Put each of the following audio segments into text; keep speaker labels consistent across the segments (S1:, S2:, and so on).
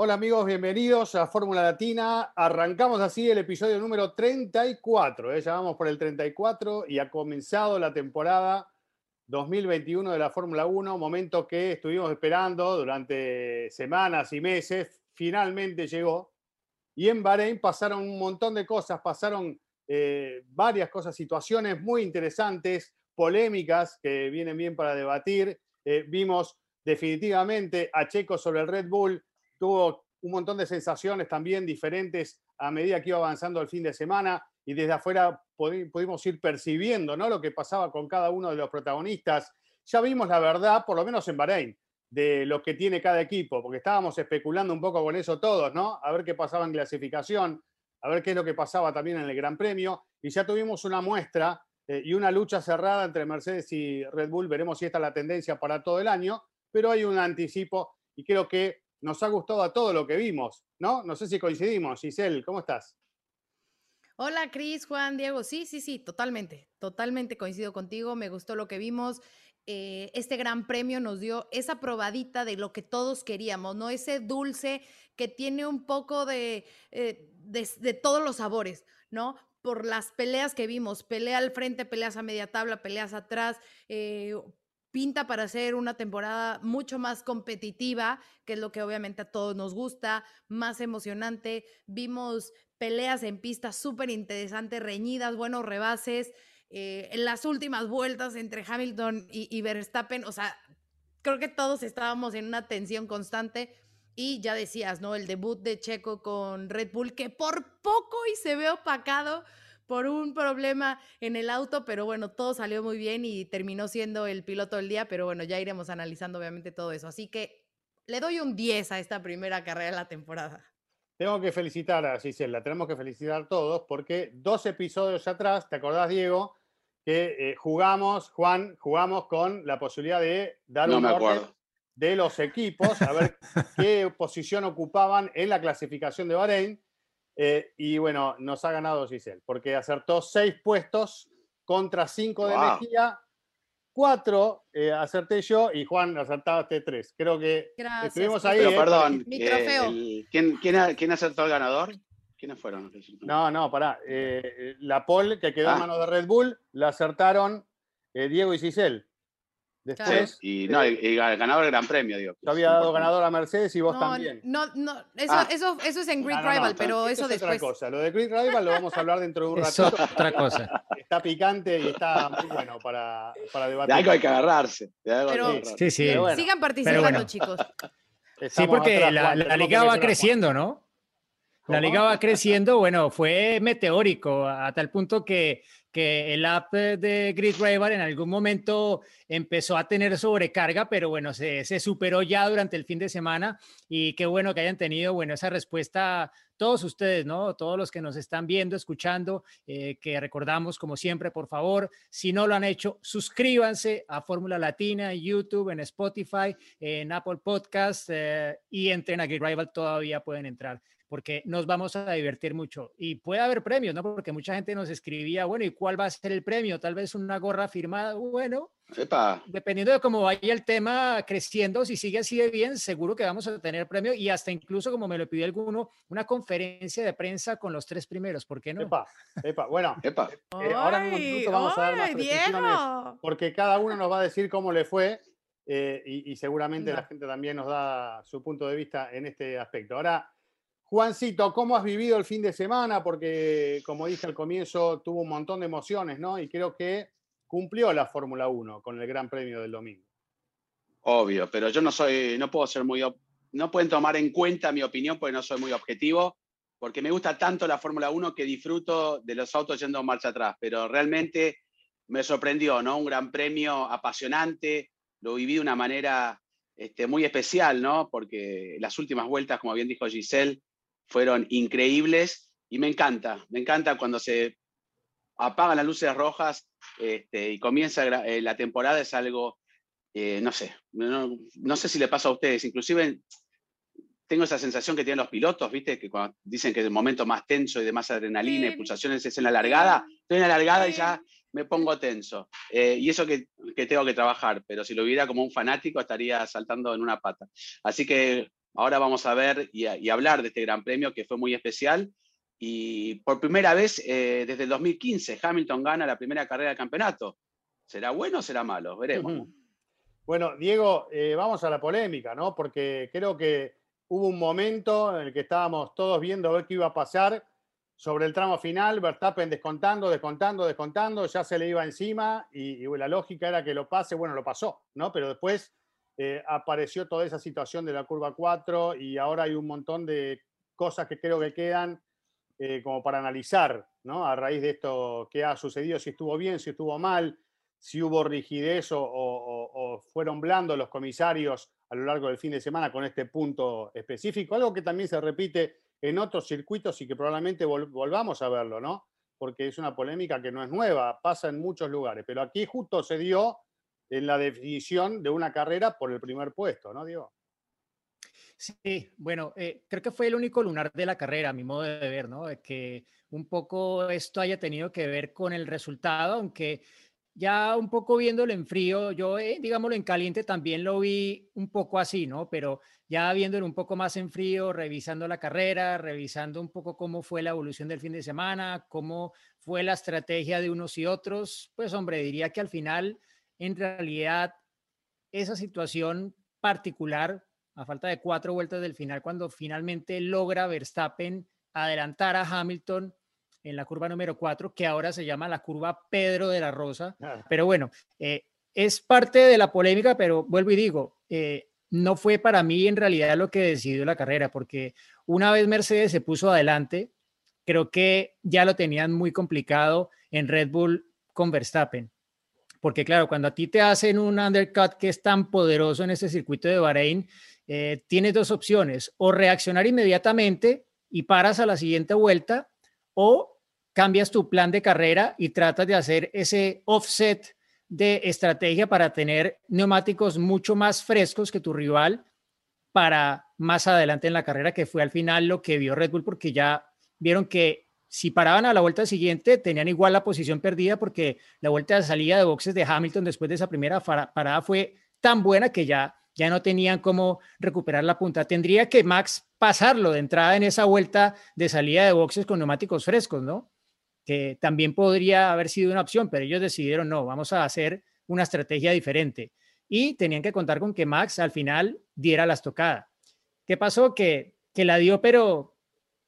S1: Hola amigos, bienvenidos a Fórmula Latina. Arrancamos así el episodio número 34. ¿eh? Ya vamos por el 34 y ha comenzado la temporada 2021 de la Fórmula 1, momento que estuvimos esperando durante semanas y meses. Finalmente llegó. Y en Bahrein pasaron un montón de cosas, pasaron eh, varias cosas, situaciones muy interesantes, polémicas que vienen bien para debatir. Eh, vimos definitivamente a Checo sobre el Red Bull tuvo un montón de sensaciones también diferentes a medida que iba avanzando el fin de semana y desde afuera pudimos ir percibiendo ¿no? lo que pasaba con cada uno de los protagonistas. Ya vimos la verdad, por lo menos en Bahrein, de lo que tiene cada equipo, porque estábamos especulando un poco con eso todos, ¿no? A ver qué pasaba en clasificación, a ver qué es lo que pasaba también en el Gran Premio, y ya tuvimos una muestra eh, y una lucha cerrada entre Mercedes y Red Bull. Veremos si esta es la tendencia para todo el año, pero hay un anticipo y creo que nos ha gustado a todo lo que vimos, ¿no? No sé si coincidimos. Giselle, ¿cómo estás?
S2: Hola, Cris, Juan, Diego. Sí, sí, sí, totalmente, totalmente coincido contigo. Me gustó lo que vimos. Eh, este gran premio nos dio esa probadita de lo que todos queríamos, ¿no? Ese dulce que tiene un poco de, eh, de, todos los sabores, ¿no? Por las peleas que vimos, pelea al frente, peleas a media tabla, peleas atrás, eh, pinta para ser una temporada mucho más competitiva, que es lo que obviamente a todos nos gusta, más emocionante. Vimos peleas en pista súper interesantes, reñidas, buenos rebases. Eh, en las últimas vueltas entre Hamilton y, y, Verstappen, o sea, creo que todos estábamos en una tensión constante. Y ya decías, ¿no? El debut de Checo con Red Bull, que por poco y se ve opacado por un problema en el auto, pero bueno, todo salió muy bien y terminó siendo el piloto del día, pero bueno, ya iremos analizando obviamente todo eso. Así que le doy un 10 a esta primera carrera de la temporada.
S1: Tengo que felicitar a Gisela, tenemos que felicitar todos porque dos episodios atrás, ¿te acordás, Diego? Que eh, jugamos, Juan, jugamos con la posibilidad de dar un orden de los equipos, a ver qué posición ocupaban en la clasificación de Bahrein eh, y bueno, nos ha ganado Giselle, porque acertó seis puestos contra cinco de Mejía, cuatro eh, acerté yo y Juan acertaste tres. Creo que estuvimos ahí.
S3: Pero ¿eh? perdón, ¿quién, quién, acertó al ganador? ¿Quiénes fueron?
S1: No, no, pará. la pole que quedó en ah. manos de Red Bull la acertaron Diego y Giselle.
S3: Después, y no, el, ganador del Gran Premio, digo.
S1: Yo había dado ganador a Mercedes y vos también.
S2: No, no, eso, ah. eso, eso es en Grid Rival, pero eso, después.
S1: Es otra cosa. Lo de Grid Rival lo vamos a hablar dentro de un ratito.
S4: otra cosa.
S1: Está picante y está muy bueno para, para debatir.
S3: De algo hay que agarrarse.
S2: pero, Sí, sí. sigan participando, chicos.
S4: sí, porque la, la liga va creciendo, ¿no? La liga va creciendo, bueno, fue meteórico a tal punto que que el app de Grid Rival en algún momento empezó a tener sobrecarga, pero bueno, se, superó ya durante el fin de semana y qué bueno que hayan tenido, bueno, esa respuesta todos ustedes, ¿no? Todos los que nos están viendo, escuchando, eh, que recordamos como siempre, por favor, si no lo han hecho, suscríbanse a Fórmula Latina en YouTube, en Spotify, en Apple Podcast eh, y entren a Grid Rival, todavía pueden entrar porque nos vamos a divertir mucho. Y puede haber premios, ¿no? Porque mucha gente nos escribía, bueno, ¿y cuál va a ser el premio? Tal vez una gorra firmada. Bueno, dependiendo de cómo vaya el tema creciendo, si sigue así de bien, seguro que vamos a tener premio y hasta incluso, como me lo pidió alguno, una conferencia de prensa con los tres primeros. ¿Por qué no?
S1: Epa, epa. Bueno, epa. Eh, ahora mismo vamos a dar las Diego. porque cada uno nos va a decir cómo le fue. Eh, y, seguramente la gente también nos da su punto de vista en este aspecto. Ahora, Juancito, ¿cómo has vivido el fin de semana? Porque, como dije al comienzo, tuvo un montón de emociones, ¿no? Y creo que cumplió la Fórmula 1 con el Gran Premio del domingo.
S3: Obvio, pero yo no soy, no puedo ser muy, no pueden tomar en cuenta mi opinión porque no soy muy objetivo, porque me gusta tanto la Fórmula 1 que disfruto de los autos yendo marcha atrás, pero realmente me sorprendió, ¿no? Un Gran Premio apasionante, lo viví de una manera este, muy especial, ¿no? Porque las últimas vueltas, como bien dijo Giselle, fueron increíbles y me encanta, me encanta cuando se apagan las luces rojas este, y comienza eh, la temporada, es algo, eh, no sé, no, sé si le pasa a ustedes, inclusive tengo esa sensación que tienen los pilotos, ¿viste? Que cuando dicen que el momento más tenso y de más adrenalina y pulsaciones es en la largada, estoy en la largada y ya me pongo tenso. Eh, y eso que, tengo que trabajar, pero si lo viera como un fanático estaría saltando en una pata. Así que ahora vamos a ver y, y hablar de este gran premio que fue muy especial y por primera vez eh, desde el 2015, Hamilton gana la primera carrera del campeonato. ¿Será bueno o será malo? Veremos.
S1: Bueno, Diego, eh, vamos a la polémica, ¿no? Porque creo que hubo un momento en el que estábamos todos viendo a ver qué iba a pasar sobre el tramo final, Verstappen descontando, descontando, descontando, ya se le iba encima y, la lógica era que lo pase, bueno, lo pasó, ¿no? Pero después eh, apareció toda esa situación de la curva 4 y ahora hay un montón de cosas que creo que quedan eh, como para analizar, ¿no? A raíz de esto, qué ha sucedido, si estuvo bien, si estuvo mal, si hubo rigidez o, fueron blandos los comisarios a lo largo del fin de semana con este punto específico, algo que también se repite en otros circuitos y que probablemente volvamos a verlo, ¿no? Porque es una polémica que no es nueva, pasa en muchos lugares, pero aquí justo se dio en la definición de una carrera por el primer puesto, ¿no, Diego?
S4: Sí, bueno, eh, creo que fue el único lunar de la carrera, a mi modo de ver, ¿no? que un poco esto haya tenido que ver con el resultado, aunque ya un poco viéndolo en frío, yo, eh, digámoslo en caliente, también lo vi un poco así, ¿no? Pero ya viéndolo un poco más en frío, revisando la carrera, revisando un poco cómo fue la evolución del fin de semana, cómo fue la estrategia de unos y otros, pues hombre, diría que al final, en realidad, esa situación particular a falta de cuatro vueltas del final, cuando finalmente logra Verstappen adelantar a Hamilton en la curva número cuatro, que ahora se llama la curva Pedro de la Rosa. Ah. Pero bueno, eh, es parte de la polémica, pero vuelvo y digo, eh, no fue para mí en realidad lo que decidió la carrera, porque una vez Mercedes se puso adelante, creo que ya lo tenían muy complicado en Red Bull con Verstappen. Porque claro, cuando a ti te hacen un undercut que es tan poderoso en este circuito de Bahrein, eh, tienes dos opciones, o reaccionar inmediatamente y paras a la siguiente vuelta, o cambias tu plan de carrera y tratas de hacer ese offset de estrategia para tener neumáticos mucho más frescos que tu rival para más adelante en la carrera, que fue al final lo que vio Red Bull, porque ya vieron que si paraban a la vuelta siguiente, tenían igual la posición perdida, porque la vuelta de salida de boxes de Hamilton después de esa primera parada fue tan buena que ya ya no tenían cómo recuperar la punta. Tendría que Max pasarlo de entrada en esa vuelta de salida de boxes con neumáticos frescos, ¿no? Que también podría haber sido una opción, pero ellos decidieron, no, vamos a hacer una estrategia diferente. Y tenían que contar con que Max al final diera la estocada. ¿Qué pasó? Que, que la dio, pero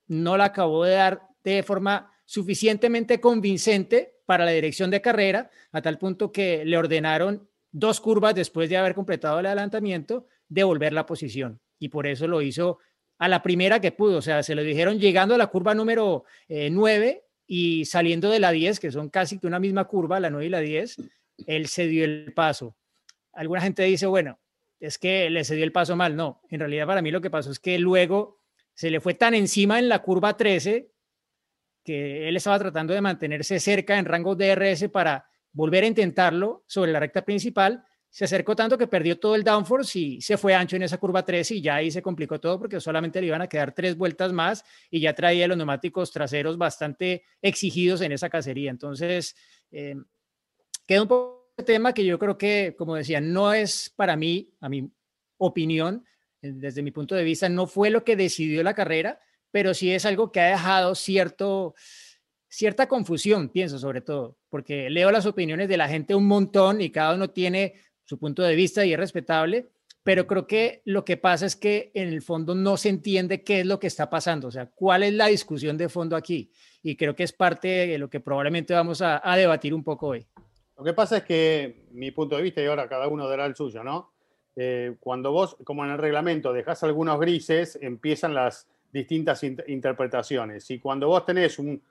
S4: no la acabó de dar de forma suficientemente convincente para la dirección de carrera, a tal punto que le ordenaron dos curvas después de haber completado el adelantamiento, devolver la posición. Y por eso lo hizo a la primera que pudo. O sea, se lo dijeron llegando a la curva número 9 eh, y saliendo de la 10, que son casi que una misma curva, la 9 y la 10, él se dio el paso. Alguna gente dice, bueno, es que le cedió el paso mal. No, en realidad para mí lo que pasó es que luego se le fue tan encima en la curva 13 él estaba tratando de mantenerse cerca en rango de DRS para volver a intentarlo sobre la recta principal, se acercó tanto que perdió todo el downforce y se fue ancho en esa curva 3 y ya ahí se complicó todo porque solamente le iban a quedar tres vueltas más y ya traía los neumáticos traseros bastante exigidos en esa cacería. Entonces, eh, queda un poco de tema que yo creo que, como decía, no es para mí, a mi opinión, desde mi punto de vista, no fue lo que decidió la carrera, pero sí es algo que ha dejado cierto cierta confusión, pienso sobre todo, porque leo las opiniones de la gente un montón y cada uno tiene su punto de vista y es respetable, pero creo que lo que pasa es que en el fondo no se entiende qué es lo que está pasando, o sea, cuál es la discusión de fondo aquí. Y creo que es parte de lo que probablemente vamos a, debatir un poco hoy.
S1: Lo que pasa es que mi punto de vista, y ahora cada uno dará el suyo, ¿no? Eh, cuando vos, como en el reglamento, dejás algunos grises, empiezan las distintas interpretaciones. Y cuando vos tenés un,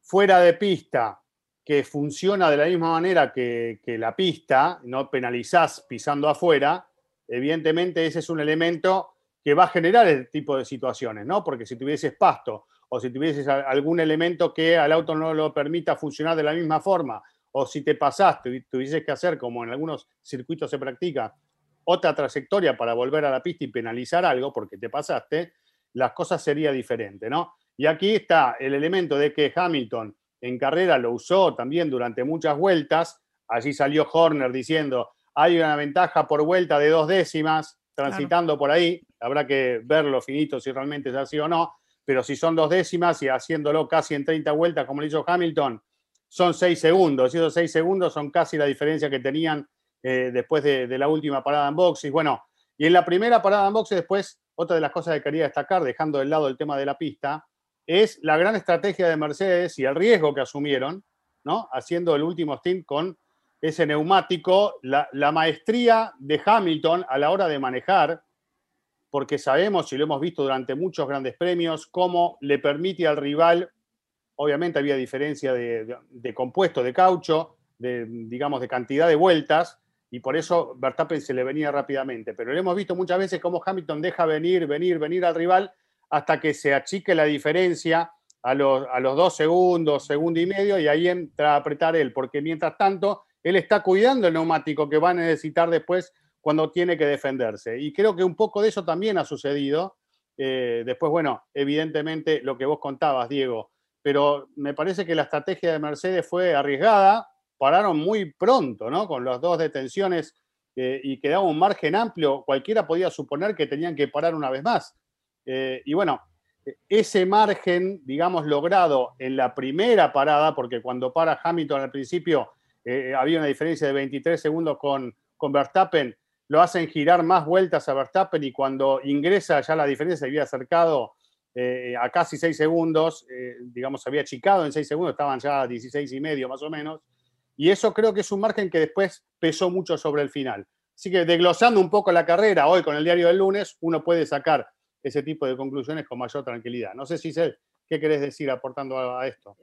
S1: fuera de pista que funciona de la misma manera que, la pista, no penalizás pisando afuera, evidentemente ese es un elemento que va a generar este tipo de situaciones, ¿no? Porque si tuvieses pasto o si tuvieses algún elemento que al auto no lo permita funcionar de la misma forma, o si te pasaste y tuvieses que hacer, como en algunos circuitos se practica, otra trayectoria para volver a la pista y penalizar algo porque te pasaste, las cosas serían diferentes, ¿no? Y aquí está el elemento de que Hamilton en carrera lo usó también durante muchas vueltas. Allí salió Horner diciendo, hay una ventaja por vuelta de dos décimas transitando por ahí. Habrá que verlo finito si realmente es así o no. Pero si son dos décimas y haciéndolo casi en 30 vueltas como lo hizo Hamilton, son seis segundos. Y esos seis segundos son casi la diferencia que tenían eh, después de, de, la última parada en boxes. Bueno, y en la primera parada en boxes después, otra de las cosas que quería destacar, dejando de lado el tema de la pista, es la gran estrategia de Mercedes y el riesgo que asumieron, ¿no? Haciendo el último stint con ese neumático, la, maestría de Hamilton a la hora de manejar, porque sabemos y lo hemos visto durante muchos grandes premios, cómo le permite al rival, obviamente había diferencia de, de compuesto de caucho, de, digamos, de cantidad de vueltas, y por eso Verstappen se le venía rápidamente. Pero lo hemos visto muchas veces cómo Hamilton deja venir, venir, venir al rival hasta que se achique la diferencia a los, a los dos segundos, segundo y medio, y ahí entra a apretar él, porque mientras tanto, él está cuidando el neumático que va a necesitar después cuando tiene que defenderse. Y creo que un poco de eso también ha sucedido. Eh, después, bueno, evidentemente lo que vos contabas, Diego, pero me parece que la estrategia de Mercedes fue arriesgada, pararon muy pronto, ¿no? Con las dos detenciones eh, y quedaba un margen amplio, cualquiera podía suponer que tenían que parar una vez más. Eh, y bueno, ese margen, digamos, logrado en la primera parada, porque cuando para Hamilton al principio eh, había una diferencia de 23 segundos con, con Verstappen, lo hacen girar más vueltas a Verstappen y cuando ingresa ya la diferencia se había acercado eh, a casi 6 segundos, digamos, se había achicado en 6 segundos, estaban ya a 16 y medio más o menos, y eso creo que es un margen que después pesó mucho sobre el final. Así que desglosando un poco la carrera hoy con el diario del lunes, uno puede sacar ese tipo de conclusiones con mayor tranquilidad. No sé si sé qué querés decir aportando a, esto.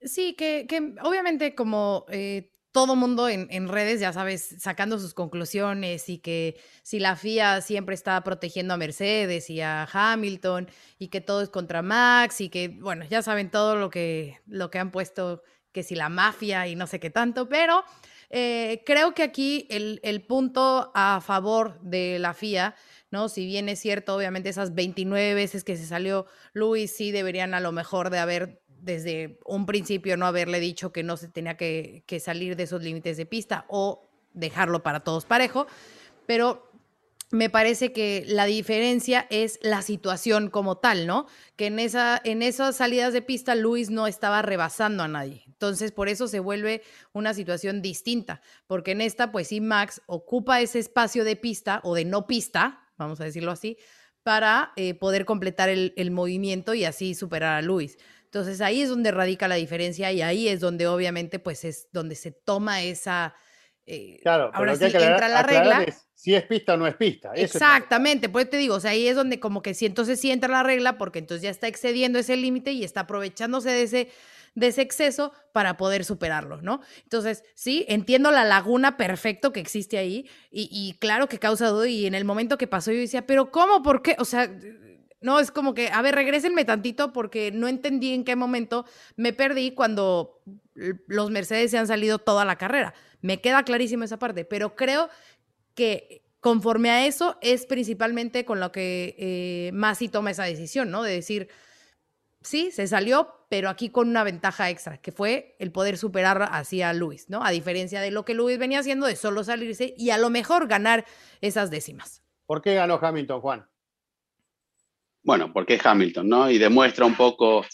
S2: Sí, que, obviamente como eh, todo mundo en, redes, ya sabes, sacando sus conclusiones y que si la FIA siempre está protegiendo a Mercedes y a Hamilton y que todo es contra Max y que, bueno, ya saben todo lo que, lo que han puesto, que si la mafia y no sé qué tanto, pero eh, creo que aquí el, el punto a favor de la FIA ¿no? Si bien es cierto, obviamente esas 29 veces que se salió Luis, sí deberían a lo mejor de haber desde un principio no haberle dicho que no se tenía que, salir de esos límites de pista o dejarlo para todos parejo, pero me parece que la diferencia es la situación como tal, ¿no? Que en, esa, en esas salidas de pista Luis no estaba rebasando a nadie. Entonces, por eso se vuelve una situación distinta, porque en esta, pues sí, Max ocupa ese espacio de pista o de no pista, vamos a decirlo así, para eh, poder completar el, movimiento y así superar a Luis. Entonces ahí es donde radica la diferencia y ahí es donde obviamente pues es donde se toma esa...
S1: Eh, claro, ahora sí entra la regla. si es pista o no es pista.
S2: Exactamente, pues te digo, o sea, ahí es donde como que si entonces sí entra la regla porque entonces ya está excediendo ese límite y está aprovechándose de ese de ese exceso para poder superarlo, ¿no? Entonces, sí, entiendo la laguna perfecto que existe ahí y, claro que causa duda y en el momento que pasó yo decía, pero ¿cómo? ¿Por qué? O sea, no, es como que, a ver, regrésenme tantito porque no entendí en qué momento me perdí cuando los Mercedes se han salido toda la carrera. Me queda clarísimo esa parte, pero creo que conforme a eso es principalmente con lo que eh, Masi toma esa decisión, ¿no? De decir, sí, se salió, pero aquí con una ventaja extra, que fue el poder superar así a Luis, ¿no? A diferencia de lo que Luis venía haciendo de solo salirse y a lo mejor ganar esas décimas.
S1: ¿Por qué ganó Hamilton, Juan?
S3: Bueno, porque es Hamilton, ¿no? Y demuestra un poco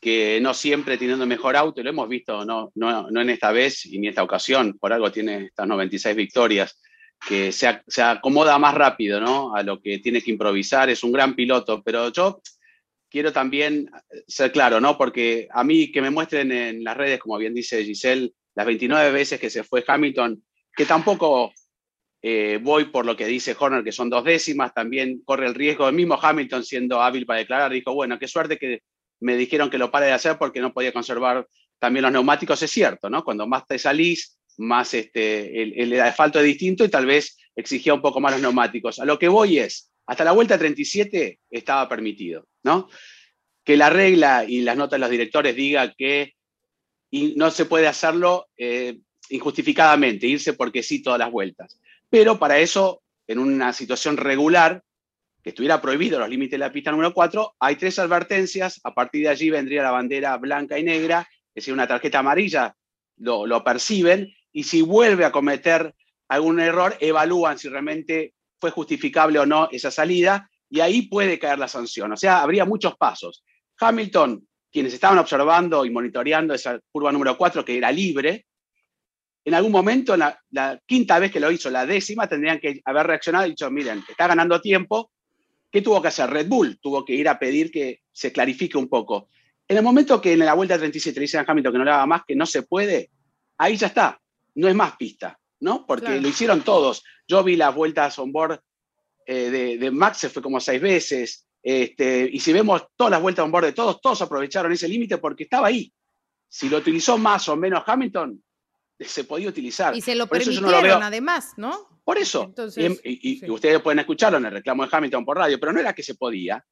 S3: que no siempre teniendo mejor auto, y lo hemos visto no, no, no en esta vez y ni en esta ocasión, por algo tiene estas 96 victorias, que se, se acomoda más rápido, ¿no? A lo que tiene que improvisar, es un gran piloto, pero yo quiero también ser claro, ¿no? Porque a mí que me muestren en las redes, como bien dice Giselle, las 29 veces que se fue Hamilton, que tampoco eh, voy por lo que dice Horner, que son dos décimas, también corre el riesgo, el mismo Hamilton siendo hábil para declarar, dijo, bueno, qué suerte que me dijeron que lo pare de hacer porque no podía conservar también los neumáticos, es cierto, ¿no? Cuando más te salís, más este, el asfalto es distinto y tal vez exigía un poco más los neumáticos. A lo que voy es, hasta la vuelta 37 estaba permitido, ¿no? Que la regla y las notas de los directores diga que no se puede hacerlo eh, injustificadamente, irse porque sí todas las vueltas. Pero para eso, en una situación regular, que estuviera prohibido los límites de la pista número 4, hay tres advertencias, a partir de allí vendría la bandera blanca y negra, que si una tarjeta amarilla lo perciben, y si vuelve a cometer algún error, evalúan si realmente fue justificable o no esa salida, y ahí puede caer la sanción. O sea, habría muchos pasos. Hamilton, quienes estaban observando y monitoreando esa curva número 4, que era libre, en algún momento, la, la, quinta vez que lo hizo, la décima, tendrían que haber reaccionado y dicho, miren, está ganando tiempo. ¿Qué tuvo que hacer? Red Bull tuvo que ir a pedir que se clarifique un poco. En el momento que en la vuelta 37 le dicen a Hamilton que no le haga más, que no se puede, ahí ya está, no es más pista, ¿no? Porque lo hicieron todos. Yo vi las vueltas on board eh, de, de, Max, se fue como seis veces, este, y si vemos todas las vueltas on board de todos, todos aprovecharon ese límite porque estaba ahí. Si lo utilizó más o menos Hamilton, se podía utilizar.
S2: Y se lo por permitieron además, ¿no?
S3: Por eso. y, ustedes pueden escucharlo en el reclamo de Hamilton por radio, pero no era que se podía.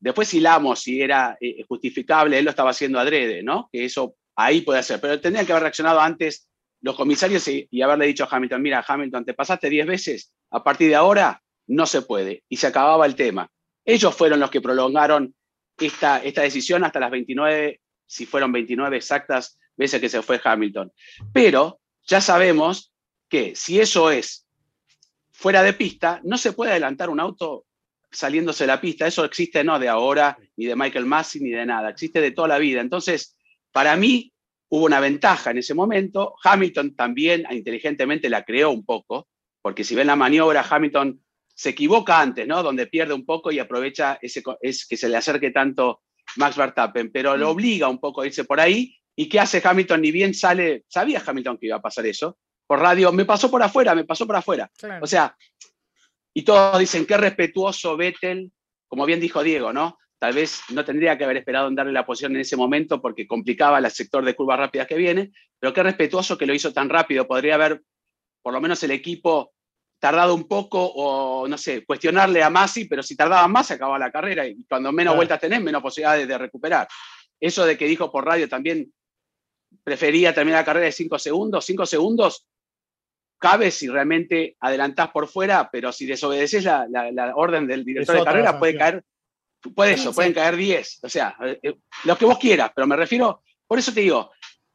S3: Después hilamos si era eh, justificable, él lo estaba haciendo adrede, ¿no? Que eso ahí puede ser. Pero tendrían que haber reaccionado antes los comisarios y, y haberle dicho a Hamilton, mira, Hamilton, te pasaste 10 veces, a partir de ahora no se puede. Y se acababa el tema. Ellos fueron los que prolongaron esta, decisión hasta las 29, si fueron 29 exactas veces que se fue Hamilton. Pero ya sabemos que si eso es fuera de pista, no se puede adelantar un auto saliéndose de la pista. Eso existe no de ahora, ni de Michael Massey, ni de nada. Existe de toda la vida. Entonces, para mí, hubo una ventaja en ese momento. Hamilton también inteligentemente la creó un poco, porque si ven la maniobra, Hamilton se equivoca antes, ¿no? Donde pierde un poco y aprovecha ese, es, que se le acerque tanto Max Verstappen, pero lo mm. obliga un poco a irse por ahí. ¿Y qué hace Hamilton? Ni bien sale, sabía Hamilton que iba a pasar eso, por radio, me pasó por afuera, me pasó por afuera. O sea, y todos dicen, qué respetuoso Vettel, como bien dijo Diego, ¿no? Tal vez no tendría que haber esperado en darle la posición en ese momento porque complicaba el sector de curvas rápidas que viene, pero qué respetuoso que lo hizo tan rápido. Podría haber, por lo menos el equipo, tardado un poco o, no sé, cuestionarle a Masi, pero si tardaba más se acababa la carrera y cuando menos vueltas tenés, menos posibilidades de recuperar. Eso de que dijo por radio también prefería terminar la carrera de 5 segundos, 5 segundos cabe si realmente adelantás por fuera, pero si desobedeces la, la, orden del director de carrera puede caer, puede eso, pueden caer 10, o sea, eh, eh, lo que vos quieras, pero me refiero, por eso te digo,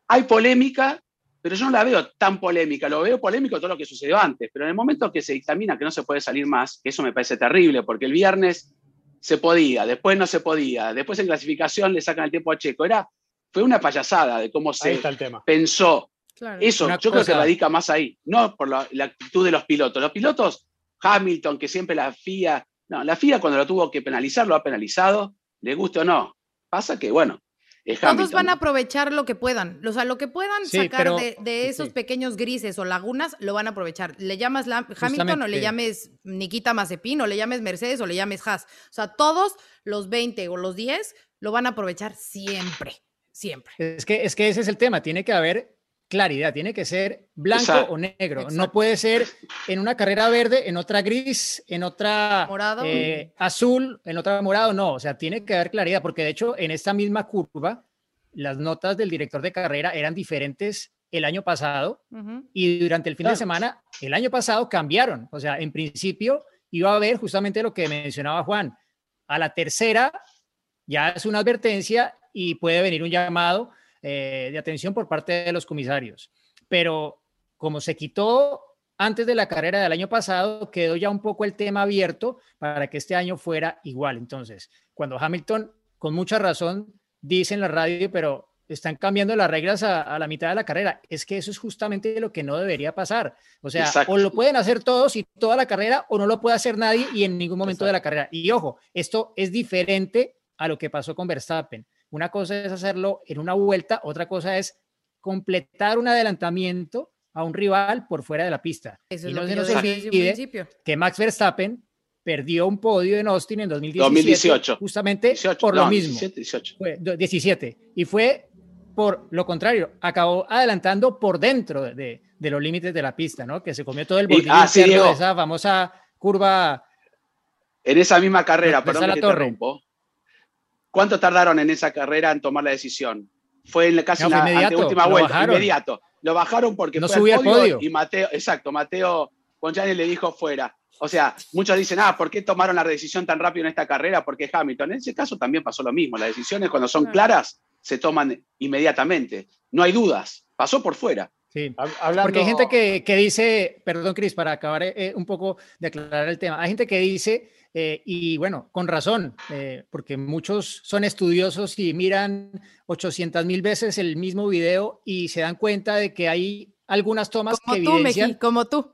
S3: hay polémica, pero yo no la veo tan polémica, lo veo polémico todo lo que sucedió antes, pero en el momento que se dictamina que no se puede salir más, que eso me parece terrible, porque el viernes se podía, después no se podía, después en clasificación le sacan el tiempo a Checo, era, fue una payasada de cómo se pensó. Eso yo creo que radica más ahí, no por la, actitud de los pilotos. Los pilotos, Hamilton, que siempre la FIA, no, la FIA cuando lo tuvo que penalizar, lo ha penalizado, le guste o no. Pasa que, bueno, es
S2: Todos van a aprovechar lo que puedan. O sea, lo que puedan sacar de, esos pequeños grises o lagunas, lo van a aprovechar. Le llamas Hamilton o le llames Nikita Mazepin o le llames Mercedes o le llames Haas. O sea, todos los 20 o los 10 lo van a aprovechar siempre. Siempre.
S4: Es que, es que ese es el tema. Tiene que haber claridad, tiene que ser blanco o negro. No puede ser en una carrera verde, en otra gris, en otra eh, azul, en otra morado. No, o sea, tiene que haber claridad, porque de hecho en esta misma curva, las notas del director de carrera eran diferentes el año pasado y durante el fin de semana, el año pasado cambiaron. O sea, en principio iba a haber justamente lo que mencionaba Juan. A la tercera ya es una advertencia y puede venir un llamado eh, de atención por parte de los comisarios. Pero como se quitó antes de la carrera del año pasado, quedó ya un poco el tema abierto para que este año fuera igual. Entonces, cuando Hamilton, con mucha razón, dice en la radio, pero están cambiando las reglas a, la mitad de la carrera. Es que eso es justamente lo que no debería pasar. O sea, o lo pueden hacer todos y toda la carrera, o no lo puede hacer nadie y en ningún momento de la carrera. Y ojo, esto es diferente a lo que pasó con Verstappen. Una cosa es hacerlo en una vuelta, otra cosa es completar un adelantamiento a un rival por fuera de la pista.
S2: Eso y no se nos olvide
S4: que Max Verstappen perdió un podio en Austin en 2018, justamente por lo mismo.
S3: 17,
S4: Fue, 17. Y fue por lo contrario, acabó adelantando por dentro de, de, los límites de la pista, ¿no? Que se comió todo el bordillo
S3: ah,
S4: de esa famosa curva
S3: En esa misma carrera, perdón que te ¿Cuánto tardaron en esa carrera en tomar la decisión? Fue en casi la última vuelta, inmediato. Lo bajaron porque
S4: no fue podio,
S3: y Mateo, exacto, Mateo Ponchani le dijo fuera. O sea, muchos dicen, ah, ¿por qué tomaron la decisión tan rápido en esta carrera? Porque Hamilton. En ese caso también pasó lo mismo. Las decisiones cuando son claras se toman inmediatamente. No hay dudas. Pasó por fuera.
S4: Sí, porque hay gente que, dice, perdón Cris, para acabar eh, un poco de aclarar el tema, hay gente que dice, eh, y bueno, con razón, eh, porque muchos son estudiosos y miran 800 mil veces el mismo video y se dan cuenta de que hay algunas tomas
S2: como
S4: que
S2: tú, evidencian... como tú.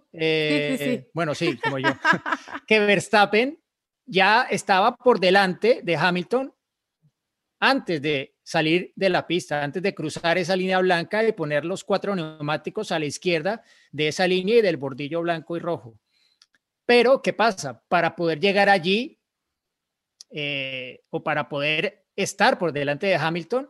S4: Bueno, sí, como yo. que Verstappen ya estaba por delante de Hamilton antes de salir de la pista, antes de cruzar esa línea blanca y poner los cuatro neumáticos a la izquierda de esa línea y del bordillo blanco y rojo. Pero, ¿qué pasa? Para poder llegar allí eh, o para poder estar por delante de Hamilton,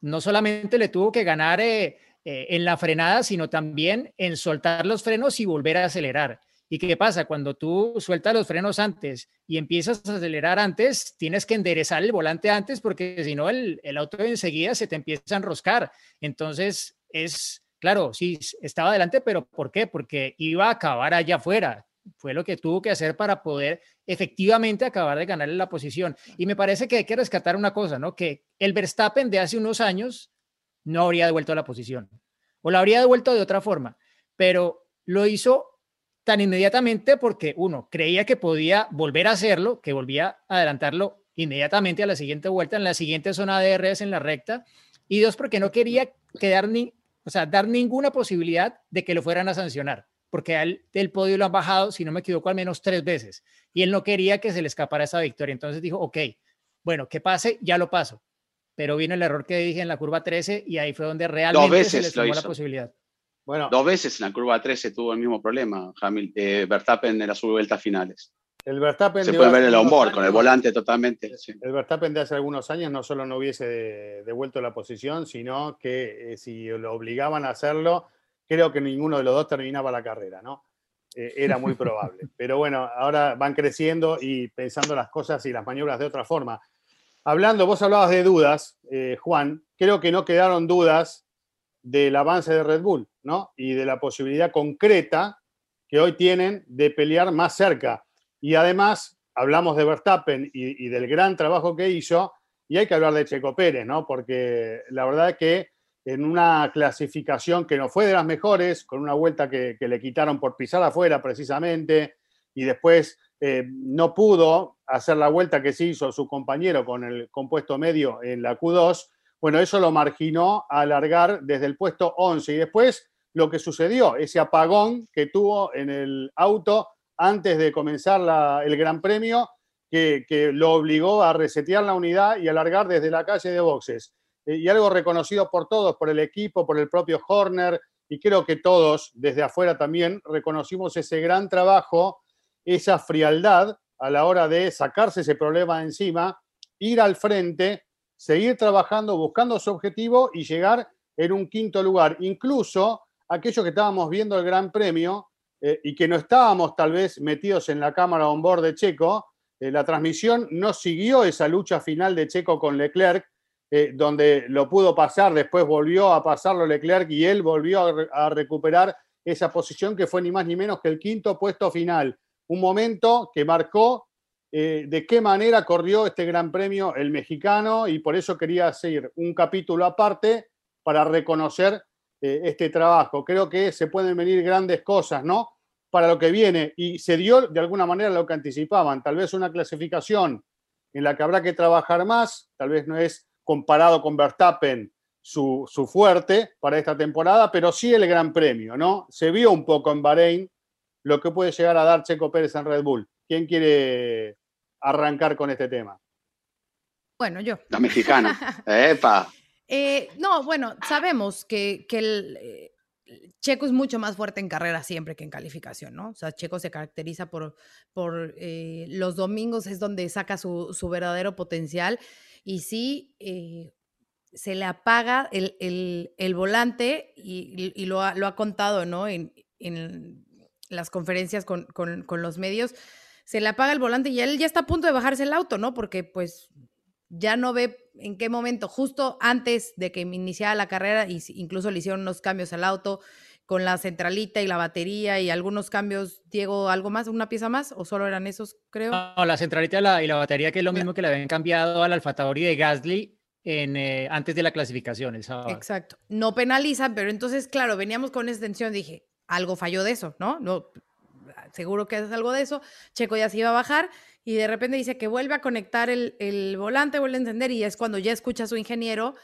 S4: no solamente le tuvo que ganar eh, eh, en la frenada, sino también en soltar los frenos y volver a acelerar. ¿Y qué pasa? Cuando tú sueltas los frenos antes y empiezas a acelerar antes, tienes que enderezar el volante antes porque si no el, el auto enseguida se te empieza a enroscar. Entonces es, claro, sí, estaba adelante, pero ¿por qué? Porque iba a acabar allá afuera. Fue lo que tuvo que hacer para poder efectivamente acabar de ganarle la posición. Y me parece que hay que rescatar una cosa, ¿no? Que el Verstappen de hace unos años no habría devuelto la posición o la habría devuelto de otra forma, pero lo hizo tan inmediatamente porque uno creía que podía volver a hacerlo, que volvía a adelantarlo inmediatamente a la siguiente vuelta en la siguiente zona de RS en la recta y dos porque no quería quedar ni, o sea, dar ninguna posibilidad de que lo fueran a sancionar, porque al el podio lo han bajado, si no me equivoco, al menos tres veces y él no quería que se le escapara esa victoria. Entonces dijo, ok, bueno, que pase, ya lo paso. Pero vino el error que dije en la curva 13 y ahí fue donde realmente se le tomó la posibilidad.
S3: Bueno, Dos veces en la curva 13 tuvo el mismo problema, Hamilton, eh, Verstappen en las vueltas finales.
S1: El Verstappen
S3: Se puede ver el onboard con el volante totalmente.
S1: El Verstappen de hace algunos años no solo no hubiese devuelto la posición, sino que eh, si lo obligaban a hacerlo, creo que ninguno de los dos terminaba la carrera, ¿no? Eh, era muy probable. Pero bueno, ahora van creciendo y pensando las cosas y las maniobras de otra forma. Hablando, vos hablabas de dudas, Juan, creo que no quedaron dudas del avance de Red Bull, ¿no? Y de la posibilidad concreta que hoy tienen de pelear más cerca. Y además, hablamos de Verstappen y, del gran trabajo que hizo, y hay que hablar de Checo Pérez, ¿no? Porque la verdad es que en una clasificación que no fue de las mejores, con una vuelta que, le quitaron por pisar afuera precisamente, y después eh, no pudo hacer la vuelta que se hizo su compañero con el compuesto medio en la Q2, bueno, eso lo marginó a alargar desde el puesto 11 y después lo que sucedió, ese apagón que tuvo en el auto antes de comenzar el Gran Premio, que, lo obligó a resetear la unidad y alargar desde la calle de boxes. Eh, y algo reconocido por todos, por el equipo, por el propio Horner, y creo que todos desde afuera también reconocimos ese gran trabajo, esa frialdad a la hora de sacarse ese problema encima, ir al frente seguir trabajando, buscando su objetivo y llegar en un quinto lugar. Incluso aquellos que estábamos viendo el Gran Premio eh, y que no estábamos tal vez metidos en la cámara on board de Checo, eh, la transmisión no siguió esa lucha final de Checo con Leclerc, eh, donde lo pudo pasar, después volvió a pasarlo Leclerc y él volvió a, recuperar esa posición que fue ni más ni menos que el quinto puesto final. Un momento que marcó eh, de qué manera corrió este Gran Premio el mexicano y por eso quería hacer un capítulo aparte para reconocer eh, este trabajo. Creo que se pueden venir grandes cosas, ¿no? Para lo que viene y se dio de alguna manera lo que anticipaban, tal vez una clasificación en la que habrá que trabajar más, tal vez no es comparado con Verstappen su, su fuerte para esta temporada, pero sí el Gran Premio, ¿no? Se vio un poco en Bahrein lo que puede llegar a dar Checo Pérez en Red Bull. ¿Quién quiere arrancar con este tema?
S2: Bueno, yo.
S3: La mexicana. ¡Epa!
S2: Eh, no, bueno, sabemos que, el, eh, Checo es mucho más fuerte en carrera siempre que en calificación, ¿no? O sea, Checo se caracteriza por, por eh, los domingos es donde saca su, verdadero potencial y sí, se le apaga el, volante y, lo, ha, contado, ¿no? En, en las conferencias con, con, con los medios se le apaga el volante y él ya está a punto de bajarse el auto, ¿no? Porque pues ya no ve en qué momento, justo antes de que iniciara la carrera, incluso le hicieron unos cambios al auto con la centralita y la batería y algunos cambios, Diego, ¿algo más? ¿Una pieza más? ¿O solo eran esos, creo?
S4: No, la centralita y la, y la batería, que es lo mismo que le habían cambiado al Alfa Tauri de Gasly en, eh, antes de la clasificación.
S2: Exacto. No penaliza, pero entonces, claro, veníamos con esa tensión, dije, algo falló de eso, ¿no? No, seguro que es algo de eso. Checo ya se iba a bajar y de repente dice que vuelve a conectar el, el volante, vuelve a encender y es cuando ya escucha a su ingeniero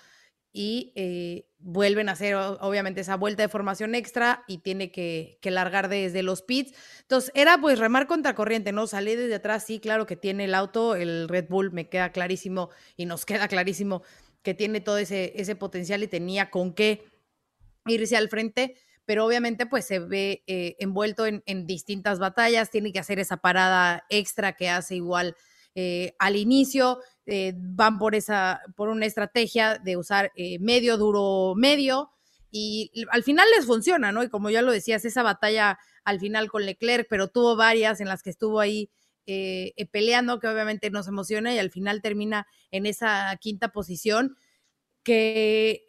S2: y eh, vuelven a hacer obviamente esa vuelta de formación extra y tiene que, largar desde los pits. Entonces era pues remar contra corriente, ¿no? Salí desde atrás, sí, claro que tiene el auto, el Red Bull me queda clarísimo y nos queda clarísimo que tiene todo ese, ese potencial y tenía con qué irse al frente, pero obviamente pues se ve eh, envuelto en, en, distintas batallas, tiene que hacer esa parada extra que hace igual eh, al inicio, eh, van por, esa, por una estrategia de usar eh, medio, duro, medio, y al final les funciona, ¿no? Y como ya lo decías, esa batalla al final con Leclerc, pero tuvo varias en las que estuvo ahí peleando, que obviamente nos emociona y al final termina en esa quinta posición, que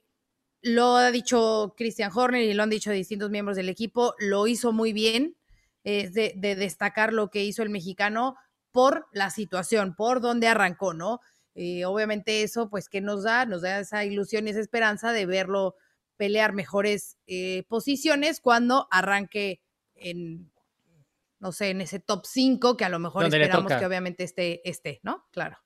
S2: lo ha dicho Christian Horner y lo han dicho distintos miembros del equipo, lo hizo muy bien, es de destacar lo que hizo el mexicano, por la situación, por donde arrancó, ¿no? Eh, obviamente eso, pues, ¿qué nos da? Nos da esa ilusión y esa esperanza de verlo pelear mejores eh, posiciones cuando arranque en, no sé, en ese top 5 que a lo mejor esperamos que obviamente esté, esté, ¿no? Claro.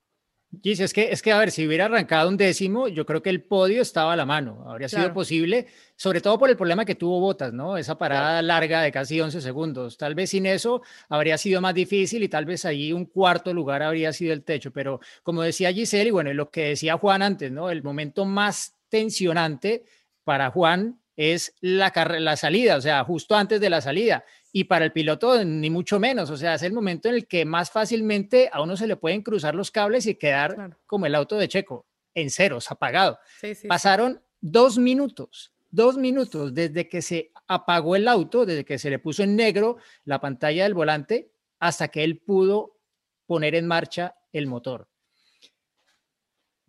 S4: Gis, es que, es que, a ver, si hubiera arrancado un décimo, yo creo que el podio estaba a la mano. Habría sido posible, sobre todo por el problema que tuvo Botas, ¿no? Esa parada larga de casi 11 segundos. Tal vez sin eso habría sido más difícil y tal vez allí un cuarto lugar habría sido el techo. Pero como decía Giselle, y bueno, lo que decía Juan antes, ¿no? El momento más tensionante para Juan es la, la salida, o sea, justo antes de la salida y para el piloto ni mucho menos, o sea, es el momento en el que más fácilmente a uno se le pueden cruzar los cables y quedar como el auto de Checo, en ceros, apagado. Pasaron dos minutos, dos minutos desde que se apagó el auto, desde que se le puso en negro la pantalla del volante, hasta que él pudo poner en marcha el motor.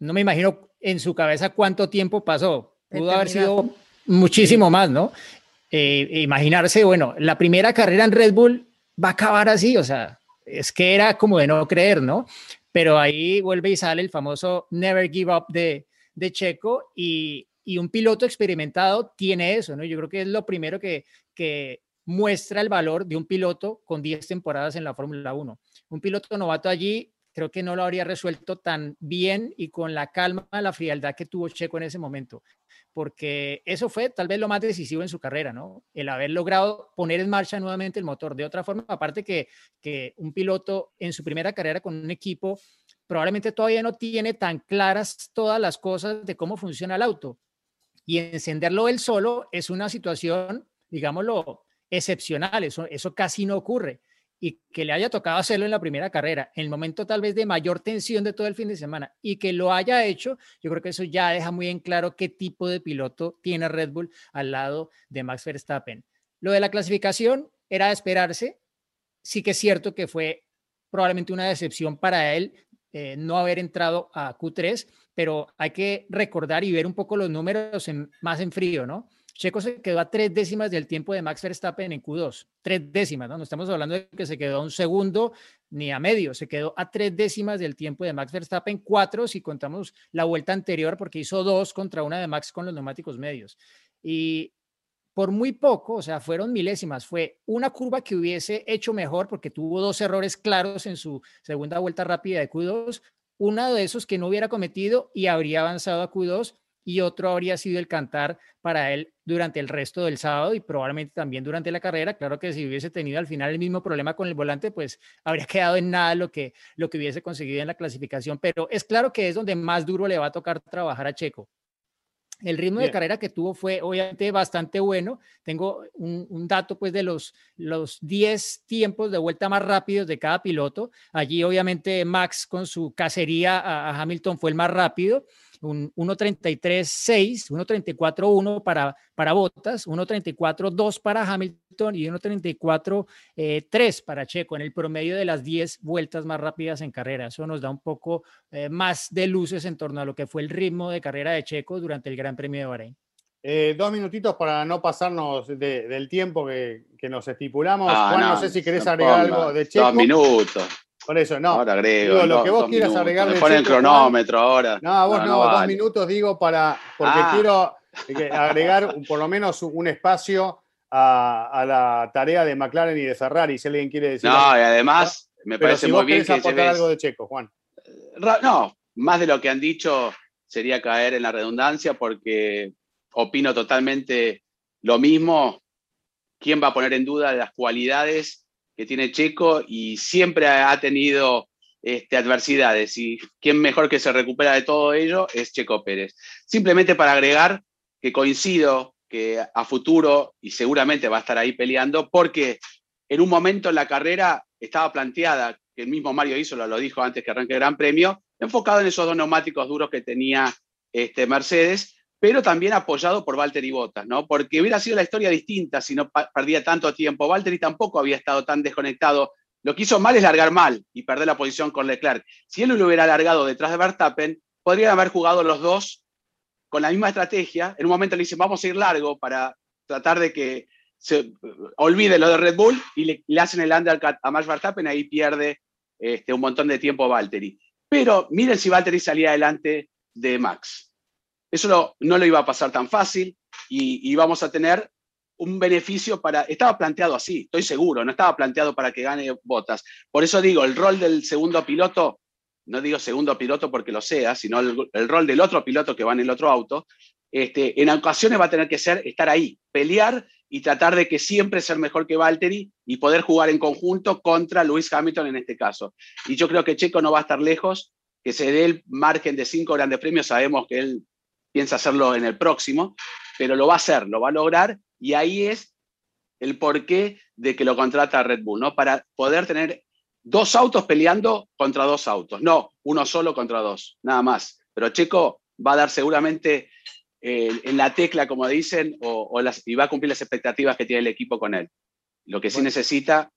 S4: No me imagino en su cabeza cuánto tiempo pasó. Pudo haber sido muchísimo más, ¿no? Eh, imaginarse, bueno, la primera carrera en Red Bull va a acabar así, o sea, es que era como de no creer, ¿no? Pero ahí vuelve y sale el famoso Never Give Up de, de Checo y, y un piloto experimentado tiene eso, ¿no? Yo creo que es lo primero que, que muestra el valor de un piloto con 10 temporadas en la Fórmula 1. Un piloto novato allí creo que no lo habría resuelto tan bien y con la calma, la frialdad que tuvo Checo en ese momento porque eso fue tal vez lo más decisivo en su carrera, ¿no? El haber logrado poner en marcha nuevamente el motor. De otra forma, aparte que, que un piloto en su primera carrera con un equipo probablemente todavía no tiene tan claras todas las cosas de cómo funciona el auto. Y encenderlo él solo es una situación, digámoslo, excepcional. Eso, eso casi no ocurre y que le haya tocado hacerlo en la primera carrera, en el momento tal vez de mayor tensión de todo el fin de semana, y que lo haya hecho, yo creo que eso ya deja muy en claro qué tipo de piloto tiene Red Bull al lado de Max Verstappen. Lo de la clasificación era de esperarse, sí que es cierto que fue probablemente una decepción para él eh, no haber entrado a Q3, pero hay que recordar y ver un poco los números más en frío, ¿no? Checo se quedó a tres décimas del tiempo de Max Verstappen en Q2. Tres décimas, ¿no? No estamos hablando de que se quedó a un segundo ni a medio, se quedó a tres décimas del tiempo de Max Verstappen, cuatro si contamos la vuelta anterior, porque hizo dos contra una de Max con los neumáticos medios. Y por muy poco, o sea, fueron milésimas, fue una curva que hubiese hecho mejor porque tuvo dos errores claros en su segunda vuelta rápida de Q2, uno de esos que no hubiera cometido y habría avanzado a Q2 y otro habría sido el cantar para él durante el resto del sábado y probablemente también durante la carrera. Claro que si hubiese tenido al final el mismo problema con el volante, pues habría quedado en nada lo que, lo que hubiese conseguido en la clasificación, pero es claro que es donde más duro le va a tocar trabajar a Checo. El ritmo de carrera que tuvo fue obviamente bastante bueno. Tengo un, dato pues de los, los 10 tiempos de vuelta más rápidos de cada piloto. Allí obviamente Max con su cacería a Hamilton fue el más rápido un 1.33.6, 1.34.1 para, para Bottas, 1.34.2 para Hamilton y 1.34.3 eh, para Checo en el promedio de las 10 vueltas más rápidas en carrera. Eso nos da un poco eh, más de luces en torno a lo que fue el ritmo de carrera de Checo durante el Gran Premio de Bahrein.
S1: Eh, dos minutitos para no pasarnos del tiempo que, nos estipulamos. Ah, Juan, no, sé si querés agregar algo de Checo.
S3: Dos minutos.
S1: Por eso, no.
S3: Ahora agrego.
S1: lo que vos quieras agregar
S3: de Checo. el cronómetro ahora.
S1: No, vos no, dos minutos digo para. Porque ah. quiero agregar por lo menos un espacio a, la tarea de McLaren y de Ferrari, si alguien quiere decir.
S3: No, y además me parece muy bien
S1: que aportar algo de Checo, Juan.
S3: No, más de lo que han dicho sería caer en la redundancia porque opino totalmente lo mismo. ¿Quién va a poner en duda las cualidades que tiene Checo y siempre ha tenido este, adversidades? Y quién mejor que se recupera de todo ello es Checo Pérez. Simplemente para agregar que coincido que a futuro y seguramente va a estar ahí peleando porque en un momento en la carrera estaba planteada, que el mismo Mario hizo, lo dijo antes que arranque el Gran Premio, enfocado en esos dos neumáticos duros que tenía este, Mercedes, pero también apoyado por Valtteri Bottas, ¿no? Porque hubiera sido la historia distinta si no perdía tanto tiempo. Valtteri tampoco había estado tan desconectado. Lo que hizo mal es largar mal y perder la posición con Leclerc. Si él lo hubiera largado detrás de Verstappen, podrían haber jugado los dos con la misma estrategia. En un momento le dicen, vamos a ir largo para tratar de que se olvide lo de Red Bull y le, hacen el undercut a Max Verstappen, ahí pierde este, un montón de tiempo Valtteri. Pero miren si Valtteri salía adelante de Max. Eso no, lo iba a pasar tan fácil y íbamos a tener un beneficio para... Estaba planteado así, estoy seguro, no estaba planteado para que gane Botas. Por eso digo, el rol del segundo piloto, no digo segundo piloto porque lo sea, sino el, rol del otro piloto que va en el otro auto, este, en ocasiones va a tener que ser estar ahí, pelear y tratar de que siempre ser mejor que Valtteri y poder jugar en conjunto contra Lewis Hamilton en este caso. Y yo creo que Checo no va a estar lejos, que se dé el margen de cinco grandes premios, sabemos que él piensa hacerlo en el próximo, pero lo va a hacer, lo va a lograr y ahí es el porqué de que lo contrata Red Bull, ¿no? Para poder tener dos autos peleando contra dos autos, no uno solo contra dos, nada más. Pero Checo va a dar seguramente eh, en la tecla, como dicen, o, las, y va a cumplir las expectativas que tiene el equipo con él. Lo que sí necesita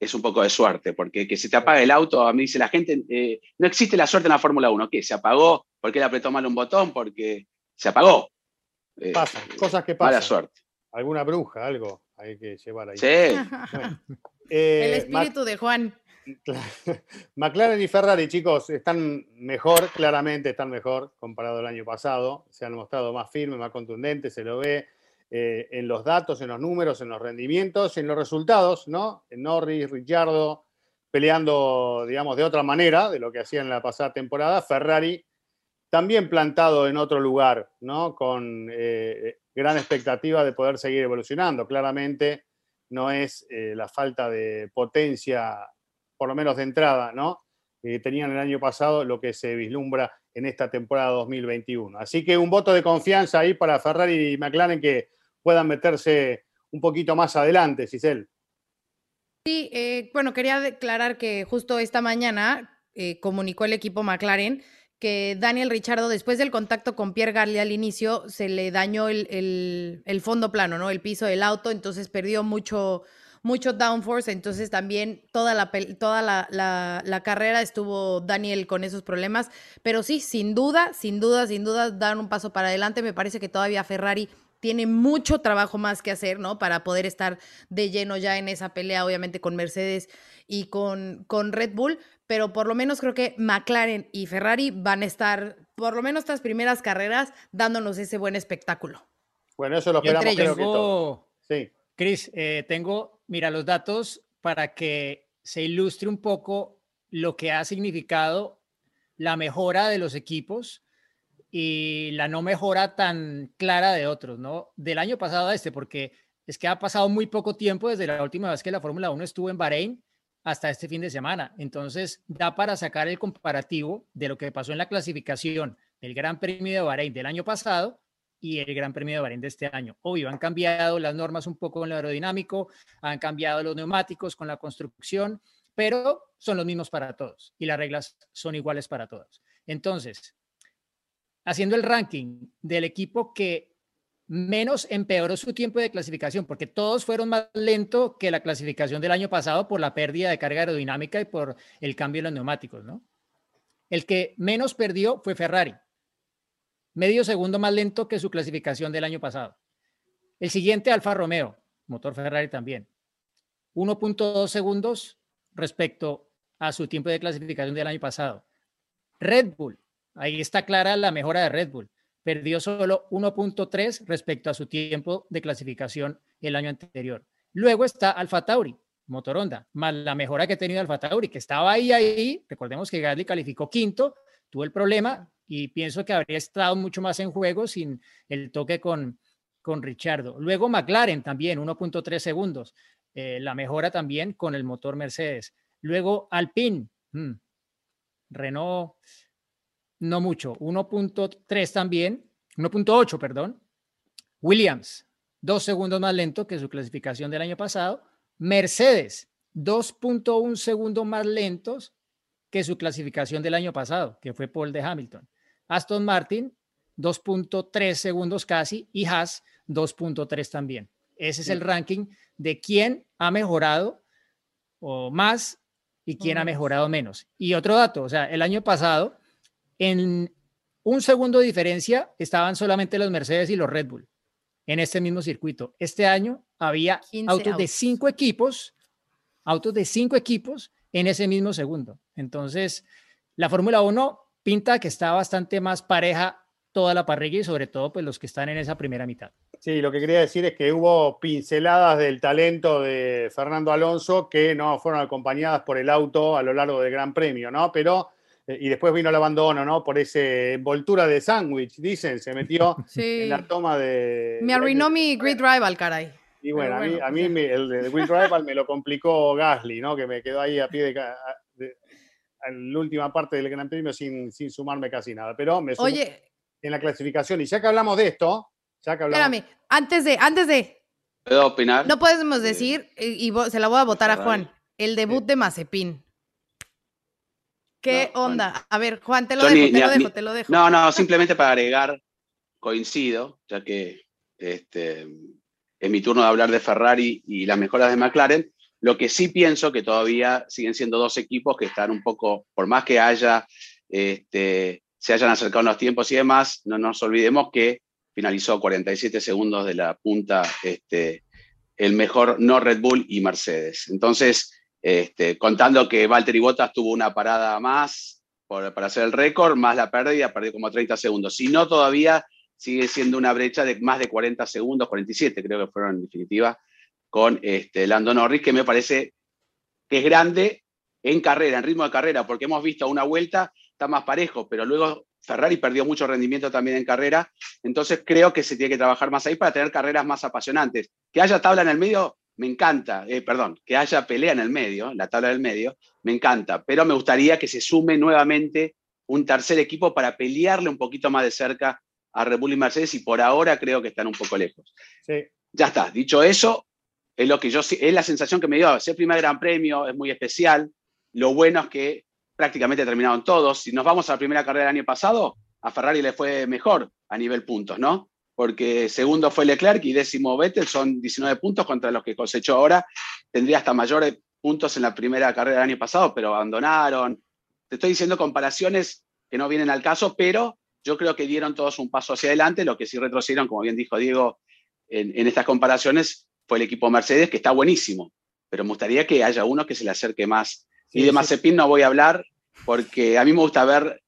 S3: es un poco de suerte, porque que se te apague el auto, a mí dice la gente, eh, no existe la suerte en la Fórmula 1, ¿qué? ¿Se apagó porque él apretó mal un botón? Porque se apagó.
S1: Eh, Pasa, cosas que pasan.
S3: Mala suerte.
S1: Alguna bruja, algo hay que llevar ahí.
S3: Sí.
S2: Eh, el espíritu de Juan.
S1: McLaren y Ferrari, chicos, están mejor, claramente están mejor comparado al año pasado. Se han mostrado más firmes, más contundentes, se lo ve eh, en los datos, en los números, en los rendimientos, en los resultados, ¿no? Norris, Ricciardo peleando, digamos, de otra manera de lo que hacían en la pasada temporada. Ferrari también plantado en otro lugar, ¿no? Con eh, gran expectativa de poder seguir evolucionando. Claramente no es eh, la falta de potencia, por lo menos de entrada, ¿no? Que tenían el año pasado, lo que se vislumbra en esta temporada 2021. Así que un voto de confianza ahí para Ferrari y McLaren que puedan meterse un poquito más adelante, Cisel.
S2: Sí, eh, bueno, quería declarar que justo esta mañana eh, comunicó el equipo McLaren que Daniel Richardo, después del contacto con Pierre Gasly al inicio, se le dañó el, fondo plano, ¿no? El piso del auto, entonces perdió mucho, mucho downforce, entonces también toda la, toda la, la, carrera estuvo Daniel con esos problemas, pero sí, sin duda, sin duda, sin duda, dar un paso para adelante, me parece que todavía Ferrari tiene mucho trabajo más que hacer, ¿no? Para poder estar de lleno ya en esa pelea, obviamente con Mercedes y con, con Red Bull, pero por lo menos creo que McLaren y Ferrari van a estar, por lo menos estas primeras carreras, dándonos ese buen espectáculo.
S1: Bueno, eso lo esperamos creo que todo.
S4: Sí. Cris, eh, tengo, mira, los datos para que se ilustre un poco lo que ha significado la mejora de los equipos y la no mejora tan clara de otros, ¿no? Del año pasado a este, porque es que ha pasado muy poco tiempo desde la última vez que la Fórmula 1 estuvo en Bahrein hasta este fin de semana. Entonces, da para sacar el comparativo de lo que pasó en la clasificación del Gran Premio de Bahrein del año pasado y el Gran Premio de Bahrein de este año. Obvio, han cambiado las normas un poco en lo aerodinámico, han cambiado los neumáticos con la construcción, pero son los mismos para todos y las reglas son iguales para todos. Entonces, haciendo el ranking del equipo que menos empeoró su tiempo de clasificación, porque todos fueron más lentos que la clasificación del año pasado por la pérdida de carga aerodinámica y por el cambio de los neumáticos, ¿no? El que menos perdió fue Ferrari, medio segundo más lento que su clasificación del año pasado. El siguiente, Alfa Romeo, motor Ferrari también, 1.2 segundos respecto a su tiempo de clasificación del año pasado. Red Bull, ahí está clara la mejora de Red Bull, perdió solo 1.3 respecto a su tiempo de clasificación el año anterior. Luego está Alfa Tauri, motor Honda, más la mejora que ha tenido Alfa Tauri, que estaba ahí, ahí. Recordemos que Gasly calificó quinto, tuvo el problema y pienso que habría estado mucho más en juego sin el toque con, con Richardo. Luego McLaren también, 1.3 segundos. Eh, la mejora también con el motor Mercedes. Luego Alpine, hmm, Renault, no mucho, 1.3 también, 1.8, perdón. Williams, dos segundos más lento que su clasificación del año pasado. Mercedes, 2.1 segundos más lentos que su clasificación del año pasado, que fue Paul de Hamilton. Aston Martin, 2.3 segundos casi, y Haas, 2.3 también. Ese es el ranking de quién ha mejorado o más y quién ha mejorado menos. Y otro dato, o sea, el año pasado, en un segundo de diferencia estaban solamente los Mercedes y los Red Bull en este mismo circuito. Este año había autos, de cinco equipos, autos de cinco equipos en ese mismo segundo. Entonces, la Fórmula 1 pinta que está bastante más pareja toda la parrilla y sobre todo pues los que están en esa primera mitad.
S1: Sí, lo que quería decir es que hubo pinceladas del talento de Fernando Alonso que no fueron acompañadas por el auto a lo largo del Gran Premio, ¿no? Pero, y después vino el abandono, ¿no? Por esa envoltura de sándwich, dicen, se metió en la toma de...
S2: Me arruinó mi Grid Rival, caray.
S1: Y bueno, a mí, a mí el, Grid Rival me lo complicó Gasly, ¿no? Que me quedó ahí a pie de, en la última parte del Gran Premio sin, sin sumarme casi nada. Pero me
S2: Oye.
S1: en la clasificación. Y ya que hablamos de esto,
S2: Espérame, antes de, antes de.
S3: ¿Puedo opinar?
S2: No podemos decir, y, se la voy a votar a Juan, el debut de Mazepin. ¿Qué onda? A ver, Juan, te lo dejo, te lo dejo, te lo dejo.
S3: No, no, simplemente para agregar, coincido, ya que este, es mi turno de hablar de Ferrari y las mejoras de McLaren. Lo que sí pienso que todavía siguen siendo dos equipos que están un poco, por más que haya, este, se hayan acercado en los tiempos y demás, no nos olvidemos que finalizó 47 segundos de la punta este, el mejor no Red Bull y Mercedes. Entonces, este, contando que Valtteri Bottas tuvo una parada más para hacer el récord, más la pérdida, perdió como 30 segundos. Si no, todavía sigue siendo una brecha de más de 40 segundos, 47 creo que fueron en definitiva, con este, Lando Norris, que me parece que es grande en carrera, en ritmo de carrera, porque hemos visto una vuelta, está más parejo, pero luego Ferrari perdió mucho rendimiento también en carrera, entonces creo que se tiene que trabajar más ahí para tener carreras más apasionantes. Que haya tabla en el medio, me encanta, eh, perdón, que haya pelea en el medio, la tabla del medio, me encanta, pero me gustaría que se sume nuevamente un tercer equipo para pelearle un poquito más de cerca a Red Bull y Mercedes y por ahora creo que están un poco lejos. Ya está, dicho eso, es lo que yo es la sensación que me dio, ese primer Gran Premio es muy especial, lo bueno es que prácticamente terminaron todos. Si nos vamos a la primera carrera del año pasado, a Ferrari le fue mejor a nivel puntos, ¿no? Porque segundo fue Leclerc y décimo Vettel, son 19 puntos contra los que cosechó ahora. Tendría hasta mayores puntos en la primera carrera del año pasado, pero abandonaron. Te estoy diciendo comparaciones que no vienen al caso, pero yo creo que dieron todos un paso hacia adelante. Lo que sí retrocedieron, como bien dijo Diego, en, estas comparaciones fue el equipo Mercedes, que está buenísimo, pero me gustaría que haya uno que se le acerque más. y de Mazepin no voy a hablar, porque a mí me gusta ver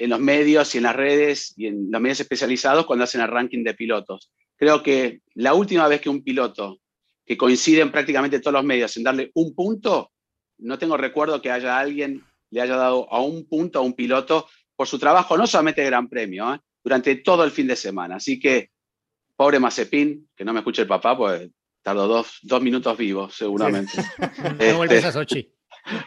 S3: en los medios y en las redes y en los medios especializados cuando hacen el ranking de pilotos. Creo que la última vez que un piloto, que coincide en prácticamente todos los medios en darle un punto, no tengo recuerdo que haya alguien le haya dado a un punto a un piloto por su trabajo, no solamente de Gran Premio, ¿eh? durante todo el fin de semana. Así que, pobre Mazepin, que no me escuche el papá, pues tardó dos, minutos vivos, seguramente.
S4: no vuelves a Sochi.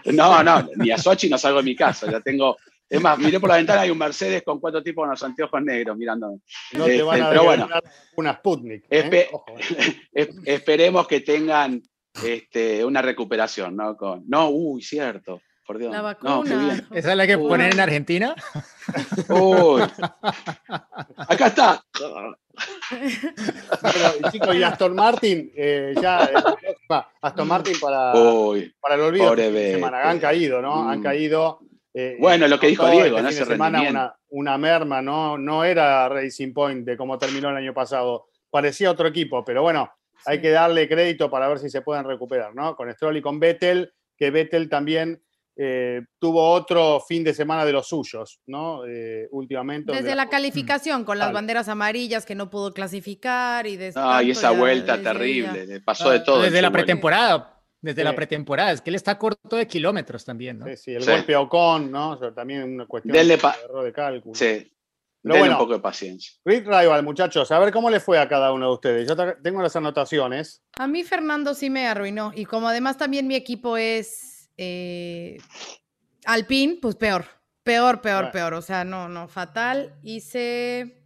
S3: No, no, ni a Sochi no salgo de mi casa. Ya tengo. Es más, miré por la ventana, hay un Mercedes con cuatro tipos con los anteojos negros mirando.
S1: No te van a este, pero bueno, una Sputnik.
S3: ¿eh? esperemos que tengan este, una recuperación, ¿no? Con, no, uy, cierto. por Dios.
S2: La vacuna.
S4: ¿Esa es la que ponen en Argentina?
S3: Uy. Acá está.
S1: Chicos, y Aston Martin, eh, ya, eh, Aston Martin para,
S3: Uy,
S1: para el olvido. semana. Han caído, ¿no? Han
S3: Mm.
S1: caído. Eh,
S3: Bueno, lo que dijo Diego,
S1: este
S3: ¿no?
S1: fin de
S3: Ese
S1: semana una, una merma, ¿no? No era Racing Point de cómo terminó el año pasado. Parecía otro equipo, pero bueno, hay que darle crédito para ver si se pueden recuperar, ¿no? Con Stroll y con Vettel, que Vettel también eh, tuvo otro fin de semana de los suyos, ¿no? Eh, últimamente.
S2: Desde
S1: la-
S2: la calificación, con las
S1: Vale.
S2: banderas amarillas que no pudo clasificar y de
S3: Ay,
S2: tanto
S3: esa
S2: ya
S3: vuelta
S2: desde
S3: terrible. Le pasó de todo.
S4: Desde la pretemporada. Desde
S1: Sí.
S4: la pretemporada. Es que él está corto de kilómetros también, ¿no?
S1: Sí, sí, el
S3: Sí.
S1: golpe a Ocon, ¿no? O sea, también una cuestión
S3: Denle
S1: de error de cálculo.
S3: Sí.
S1: Pero
S3: Denle
S1: bueno.
S3: un poco de paciencia.
S1: Grid Rival, muchachos, a ver cómo le fue a cada uno de ustedes. Yo tengo las anotaciones.
S2: A mí Fernando sí me arruinó. Y como además también mi equipo es eh, Alpine, pues peor. Peor, peor,
S1: Bueno.
S2: peor. O sea, no, no, fatal. Hice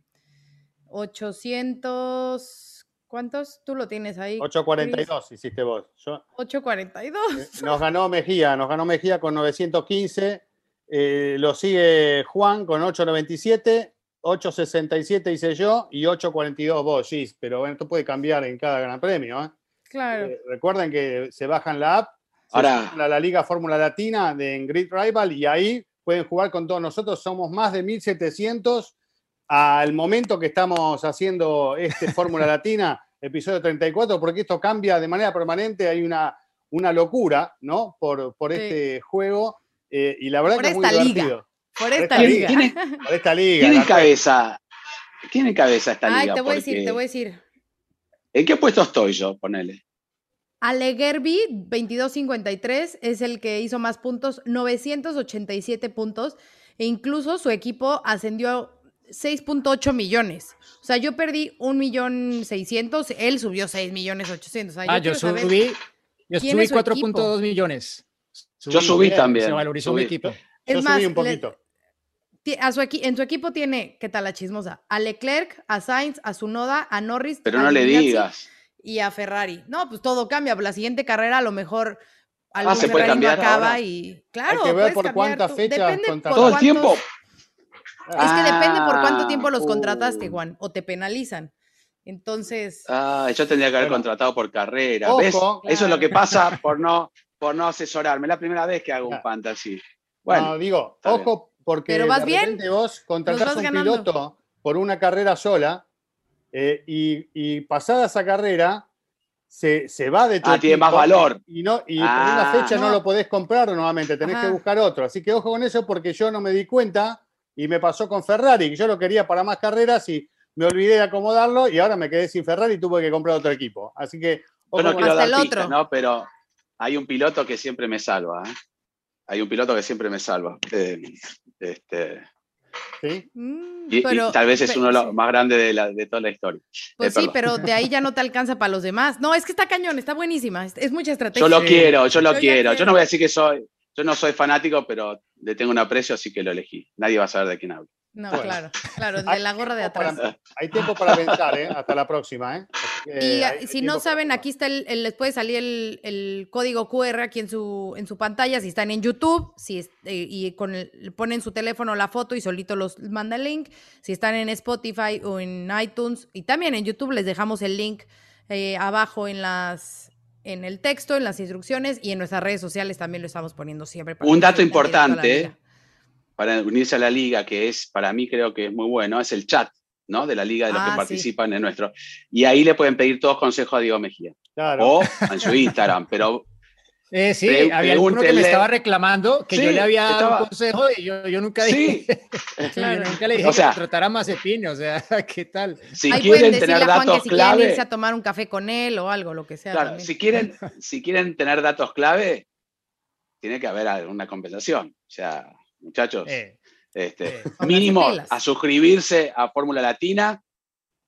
S2: 800... ¿Cuántos? Tú lo tienes ahí.
S1: 8.42 hiciste vos. Yo-
S2: 842.
S1: eh, nos ganó Mejía, nos ganó Mejía con 915. eh, lo sigue Juan con 8.97. 8.67 hice yo y 8.42 vos, Gis. Pero bueno, esto puede cambiar en cada gran premio. ¿eh?
S2: Claro.
S1: Eh, recuerden que se bajan la app, se
S3: Ahora-
S1: suman a la Liga Fórmula Latina de en Grid Rival y ahí pueden jugar con todos nosotros. Somos más de 1.700 al momento que estamos haciendo este Fórmula Latina, episodio 34, porque esto cambia de manera permanente. Hay una, una locura, ¿no? Por, por
S2: Sí.
S1: este juego eh, y la verdad
S2: Por
S1: que es muy
S2: liga.
S1: divertido.
S2: Por
S1: esta
S2: esta
S1: liga.
S2: liga.
S3: ¿Quién es-
S1: Por esta liga.
S3: ¿Quién encabeza? ¿Quién encabeza esta
S2: Ay,
S3: liga?
S2: te voy a decir, te voy a decir.
S3: ¿En qué puesto estoy yo? Ponele.
S2: Ale Gerby, 2253, es el que hizo más puntos, 987 puntos, e incluso su equipo ascendió 6.8 millones. O sea, yo perdí 1 millón 600, él subió 6 millones 800. O sea,
S4: Ah, yo subí, yo subí
S2: es su
S4: 4.2 millones.
S3: Yo subí también.
S4: Se valorizó mi
S3: subí.
S4: equipo.
S1: Yo subí un poquito.
S2: a su en su equipo tiene, ¿qué tal la chismosa? A Leclerc, a Sainz, a Sunoda, a Norris,
S3: Pero
S2: a
S3: no le digas.
S2: y a Ferrari. No, pues todo cambia. La siguiente carrera a lo mejor algún
S3: Ah, ¿se puede
S2: Ferrari no
S3: cambiar
S2: acaba
S3: ahora?
S2: y claro,
S1: que ver por
S2: Depende
S1: contrataste.
S2: por
S3: Todo el
S2: cuántos-
S3: tiempo.
S2: Es que depende por cuánto tiempo los
S3: Ah,
S2: contrataste. Juan, o te penalizan. Entonces,
S3: Ah, yo tendría que haber
S1: Bueno.
S3: contratado por carrera.
S1: Ojo,
S3: ¿Ves? Eso es lo
S2: claro.
S3: que pasa por no, por no asesorarme. Es la primera vez que hago un
S1: Claro.
S3: fantasy. Bueno,
S1: no, digo, ojo, porque
S2: Pero vas
S1: de
S2: bien,
S1: repente vos contratás
S2: vas
S1: un
S2: ganando.
S1: piloto por una carrera sola eh, y, y pasada esa carrera se, se va de tu
S3: Ah, tiene más valor.
S1: Y, no, y
S3: Ah.
S1: por una fecha no.
S2: No.
S1: lo podés comprar nuevamente, tenés que
S2: Ajá.
S1: buscar otro. Así que ojo con eso porque yo no me di cuenta y me pasó con Ferrari, que yo lo quería para más carreras y me olvidé de acomodarlo y ahora me quedé sin Ferrari y tuve que comprar otro equipo. Así que
S3: yo
S1: ojo
S3: no quiero dar
S2: el
S3: pistas,
S2: otro.
S3: ¿no? Pero hay un piloto que siempre me salva. ¿eh? Hay un piloto que siempre me salva. Eh, este,
S1: ¿sí?
S2: mm,
S3: y, tal vez es uno de los
S2: sí.
S3: más grandes de, la- de toda la historia.
S2: Pues
S3: Eh,
S2: sí, pero de ahí ya no te alcanza para los demás. No, es que está cañón, está buenísima. Es, es mucha estrategia.
S3: Yo lo quiero, yo lo
S2: Yo
S3: quiero. Yo no voy a decir que soy, yo no soy fanático, pero le tengo un aprecio, así que lo elegí. Nadie va a saber de quién hablo.
S2: No,
S1: Bueno.
S2: claro, claro,
S1: Hay
S2: de la gorra de
S1: tiempo para-
S2: atrás.
S1: hay tiempo para pensar, ¿eh? Hasta la próxima, ¿eh?
S2: Y
S1: hay- hay
S2: si no saben, aquí está el, el- les puede salir el, el código QR aquí en su, en su pantalla, si están en YouTube, si es- eh, y con el- ponen su teléfono la foto y solito los manda el link. Si están en Spotify o en iTunes y también en YouTube les dejamos el link eh, abajo en las en el texto, en las instrucciones y en nuestras redes sociales también lo estamos poniendo siempre. para
S3: Un dato importante, para unirse a la liga, que es para mí creo que es muy bueno, es el chat, ¿no? De la liga de los
S2: Ah,
S3: que
S2: sí.
S3: participan en nuestro. Y ahí le pueden pedir todos consejos a Diego Mejía.
S1: Claro.
S3: O en su Instagram, pero
S4: Eh, sí,
S3: Pre-
S4: había uno que me estaba reclamando que yo
S3: Sí,
S4: le había dado
S3: estaba-
S4: un consejo y yo, yo nunca
S3: sí,
S4: dije,
S2: Claro.
S4: yo nunca le dije
S3: O sea-
S4: que tratara más Mazepin, o sea, ¿qué tal?
S3: si
S2: Ahí
S3: quieren tener
S2: a Juan que
S3: datos
S2: si quieren
S3: clave,
S2: irse a tomar un café con él o algo, lo que sea.
S3: claro,
S2: también.
S3: si quieren, si quieren tener datos clave, tiene que haber alguna compensación. O sea, muchachos,
S4: Eh,
S3: este,
S4: eh,
S3: mínimo a suscribirse a Fórmula Latina,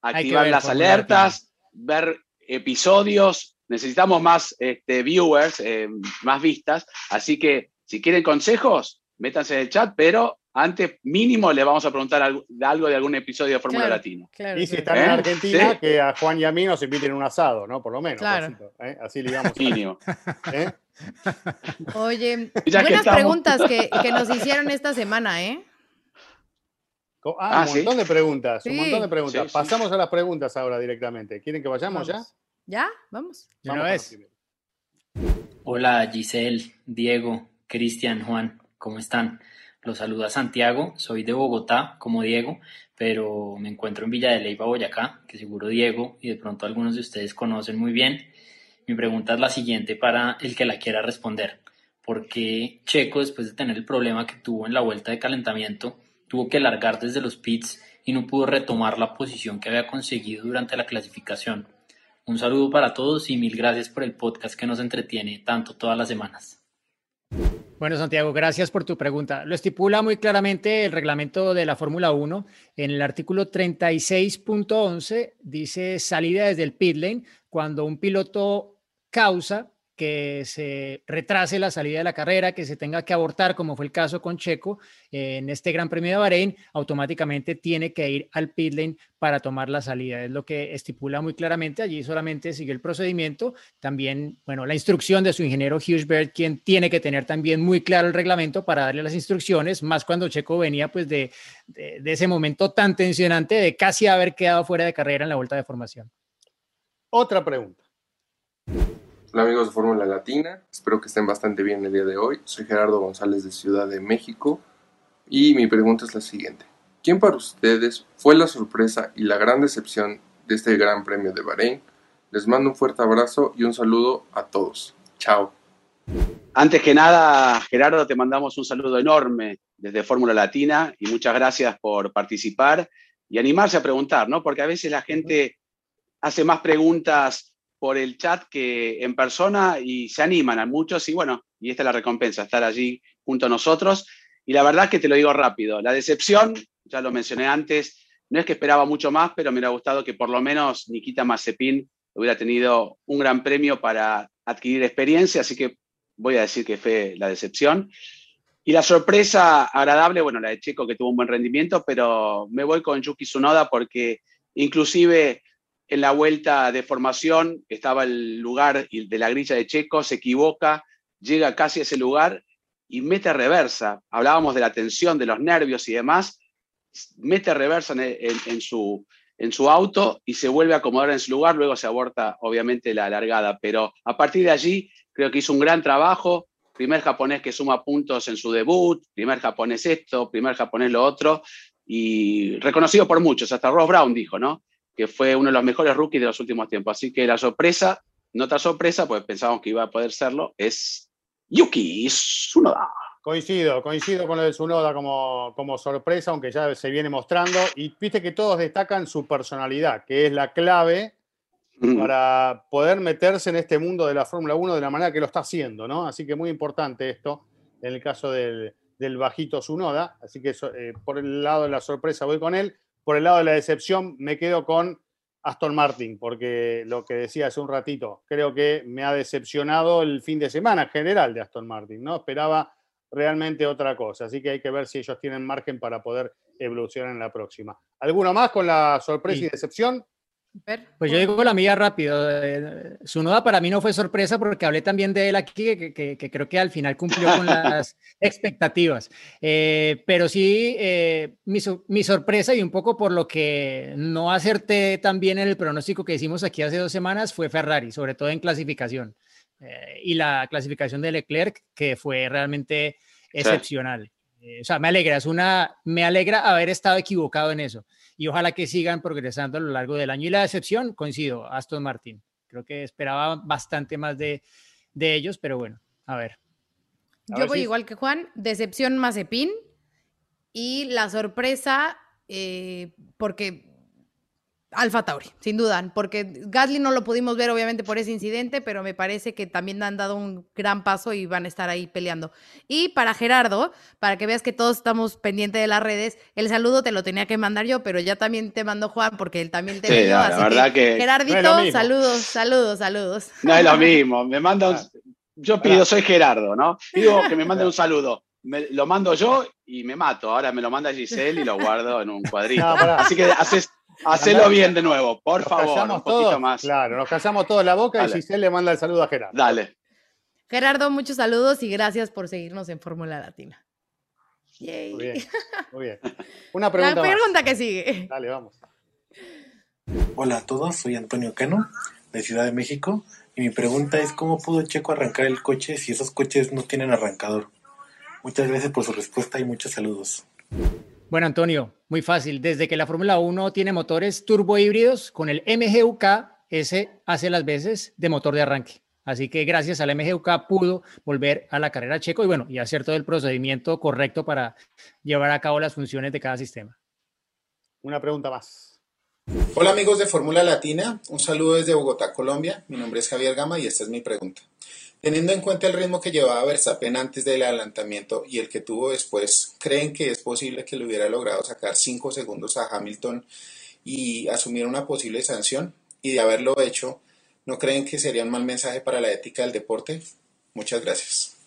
S3: activar
S4: ver
S3: las
S4: Fórmula
S3: alertas, ver episodios. Necesitamos más este, viewers, eh, más vistas. Así que si quieren consejos, métanse en el chat, pero antes mínimo le vamos a preguntar algo, de algo de algún episodio de Fórmula
S2: Claro.
S3: Latina.
S2: Claro,
S1: Y si están en
S3: ¿Eh?
S1: Argentina,
S3: Sí.
S1: que a Juan y a mí nos inviten un asado, ¿no? Por lo menos.
S2: Claro.
S1: ¿eh? Así ligamos.
S3: Mínimo.
S1: ¿eh?
S2: Oye, buenas preguntas que, nos hicieron esta semana, ¿eh?
S1: Ah, ah un montón de preguntas, un montón de preguntas. Pasamos a las preguntas ahora directamente. ¿Quieren que vayamos ya?
S2: ¿Ya? Vamos.
S4: Vamos
S5: Hola Giselle, Diego, Cristian, Juan, ¿cómo están? Los saluda Santiago, soy de Bogotá, como Diego, pero me encuentro en Villa de Leyva, Boyacá, que seguro Diego y de pronto algunos de ustedes conocen muy bien. Mi pregunta es la siguiente para el que la quiera responder. ¿Por qué Checo, después de tener el problema que tuvo en la vuelta de calentamiento, tuvo que largar desde los pits y no pudo retomar la posición que había conseguido durante la clasificación? Un saludo para todos y mil gracias por el podcast que nos entretiene tanto todas las semanas.
S4: Bueno, Santiago, gracias por tu pregunta. Lo estipula muy claramente el reglamento de la Fórmula 1. En el artículo 36.11 dice salida desde el pit lane cuando un piloto causa que se retrase la salida de la carrera, que se tenga que abortar, como fue el caso con Checo en este Gran Premio de Bahrein, automáticamente tiene que ir al pit lane para tomar la salida. Es lo que estipula muy claramente. Allí solamente sigue el procedimiento. También, bueno, la instrucción de su ingeniero Hughes Bird, quien tiene que tener también muy claro el reglamento para darle las instrucciones, más cuando Checo venía pues de, de ese momento tan tensionante de casi haber quedado fuera de carrera en la vuelta de formación.
S1: Otra pregunta.
S6: Hola amigos de Fórmula Latina, espero que estén bastante bien el día de hoy. Soy Gerardo González de Ciudad de México y mi pregunta es la siguiente. ¿Quién para ustedes fue la sorpresa y la gran decepción de este Gran Premio de Bahrein? Les mando un fuerte abrazo y un saludo a todos. Chao.
S3: Antes que nada, Gerardo, te mandamos un saludo enorme desde Fórmula Latina y muchas gracias por participar y animarse a preguntar, ¿no? Porque a veces la gente hace más preguntas por el chat que en persona y se animan a muchos y bueno, y esta es la recompensa, estar allí junto a nosotros. Y la verdad que te lo digo rápido, la decepción, ya lo mencioné antes, no es que esperaba mucho más, pero me hubiera gustado que por lo menos Nikita Mazepin hubiera tenido un gran premio para adquirir experiencia, así que voy a decir que fue la decepción. Y la sorpresa agradable, bueno, la de Checo que tuvo un buen rendimiento, pero me voy con Yuki Tsunoda porque inclusive en la vuelta de formación estaba el lugar de la grilla de Checo, se equivoca, llega casi a ese lugar y mete reversa. Hablábamos de la tensión, de los nervios y demás. Mete reversa en, su, en su auto y se vuelve a acomodar en su lugar. Luego se aborta, obviamente, la largada. Pero a partir de allí, creo que hizo un gran trabajo. Primer japonés que suma puntos en su debut, primer japonés esto, primer japonés lo otro. Y reconocido por muchos, hasta Ross Brown dijo, ¿no? Que fue uno de los mejores rookies de los últimos tiempos. Así que la sorpresa, no otra sorpresa, pues pensábamos que iba a poder serlo, es Yuki Tsunoda.
S1: Coincido, coincido con lo de Tsunoda como, como sorpresa, aunque ya se viene mostrando. Y viste que todos destacan su personalidad, que es la clave para poder meterse en este mundo de la Fórmula 1 de la manera que lo está haciendo, ¿no? Así que muy importante esto en el caso del, del bajito Tsunoda. Así que eh, por el lado de la sorpresa voy con él por el lado de la decepción me quedo con Aston Martin, porque lo que decía hace un ratito, creo que me ha decepcionado el fin de semana general de Aston Martin, ¿no? Esperaba realmente otra cosa, así que hay que ver si ellos tienen margen para poder evolucionar en la próxima. ¿Alguno más con la sorpresa y decepción?
S4: Pues yo digo la mía rápido. Eh, su noda para mí no fue sorpresa porque hablé también de él aquí, que, creo que al final cumplió con las expectativas. Eh, pero sí, eh, mi, sorpresa y un poco por lo que no acerté también en el pronóstico que hicimos aquí hace dos semanas fue Ferrari, sobre todo en clasificación. y la clasificación de Leclerc, que fue realmente excepcional. o sea, me alegra, es una, me alegra haber estado equivocado en eso y ojalá que sigan progresando a lo largo del año. Y la decepción, coincido, Aston Martin. Creo que esperaba bastante más de, ellos, pero bueno, a ver.
S2: Yo voy igual que Juan, decepción Mazepin y la sorpresa, eh, porque Alfa Tauri, sin duda, porque Gasly no lo pudimos ver obviamente por ese incidente, pero me parece que también han dado un gran paso y van a estar ahí peleando. Y para Gerardo, para que veas que todos estamos pendientes de las redes, el saludo te lo tenía que mandar yo, pero ya también te mando Juan porque él también te
S3: sí, la verdad que,
S2: Gerardito, saludos, saludos, saludos.
S3: No es lo mismo, me manda un, yo pido, soy Gerardo, ¿no? Pido que me mande un saludo. lo mando yo y me mato. Ahora me lo manda Giselle y lo guardo en un cuadrito. Así que haces Hacelo bien de nuevo, por favor, un poquito más.
S1: Claro, nos casamos todos la boca y Giselle le manda el saludo a Gerardo.
S3: Dale.
S2: Gerardo, muchos saludos y gracias por seguirnos en Fórmula Latina.
S1: Muy bien, muy bien. Una pregunta.
S2: La pregunta que sigue.
S1: Dale, vamos.
S7: Hola a todos, soy Antonio Cano, de Ciudad de México, y mi pregunta es cómo pudo Checo arrancar el coche si esos coches no tienen arrancador. Muchas gracias por su respuesta y muchos saludos.
S4: Bueno, Antonio, muy fácil. Desde que la Fórmula 1 tiene motores turbo híbridos, con el MGUK, ese hace las veces de motor de arranque. Así que gracias al MGUK pudo volver a la carrera checo y bueno, y hacer todo el procedimiento correcto para llevar a cabo las funciones de cada sistema.
S1: Una pregunta más.
S8: Hola amigos de Fórmula Latina, un saludo desde Bogotá, Colombia. Mi nombre es Javier Gama y esta es mi pregunta. Teniendo en cuenta el ritmo que llevaba Verstappen antes del adelantamiento y el que tuvo después, ¿creen que es posible que le hubiera logrado sacar 5 segundos a Hamilton y asumir una posible sanción? Y de haberlo hecho, ¿no creen que sería un mal mensaje para la ética del deporte? Muchas gracias.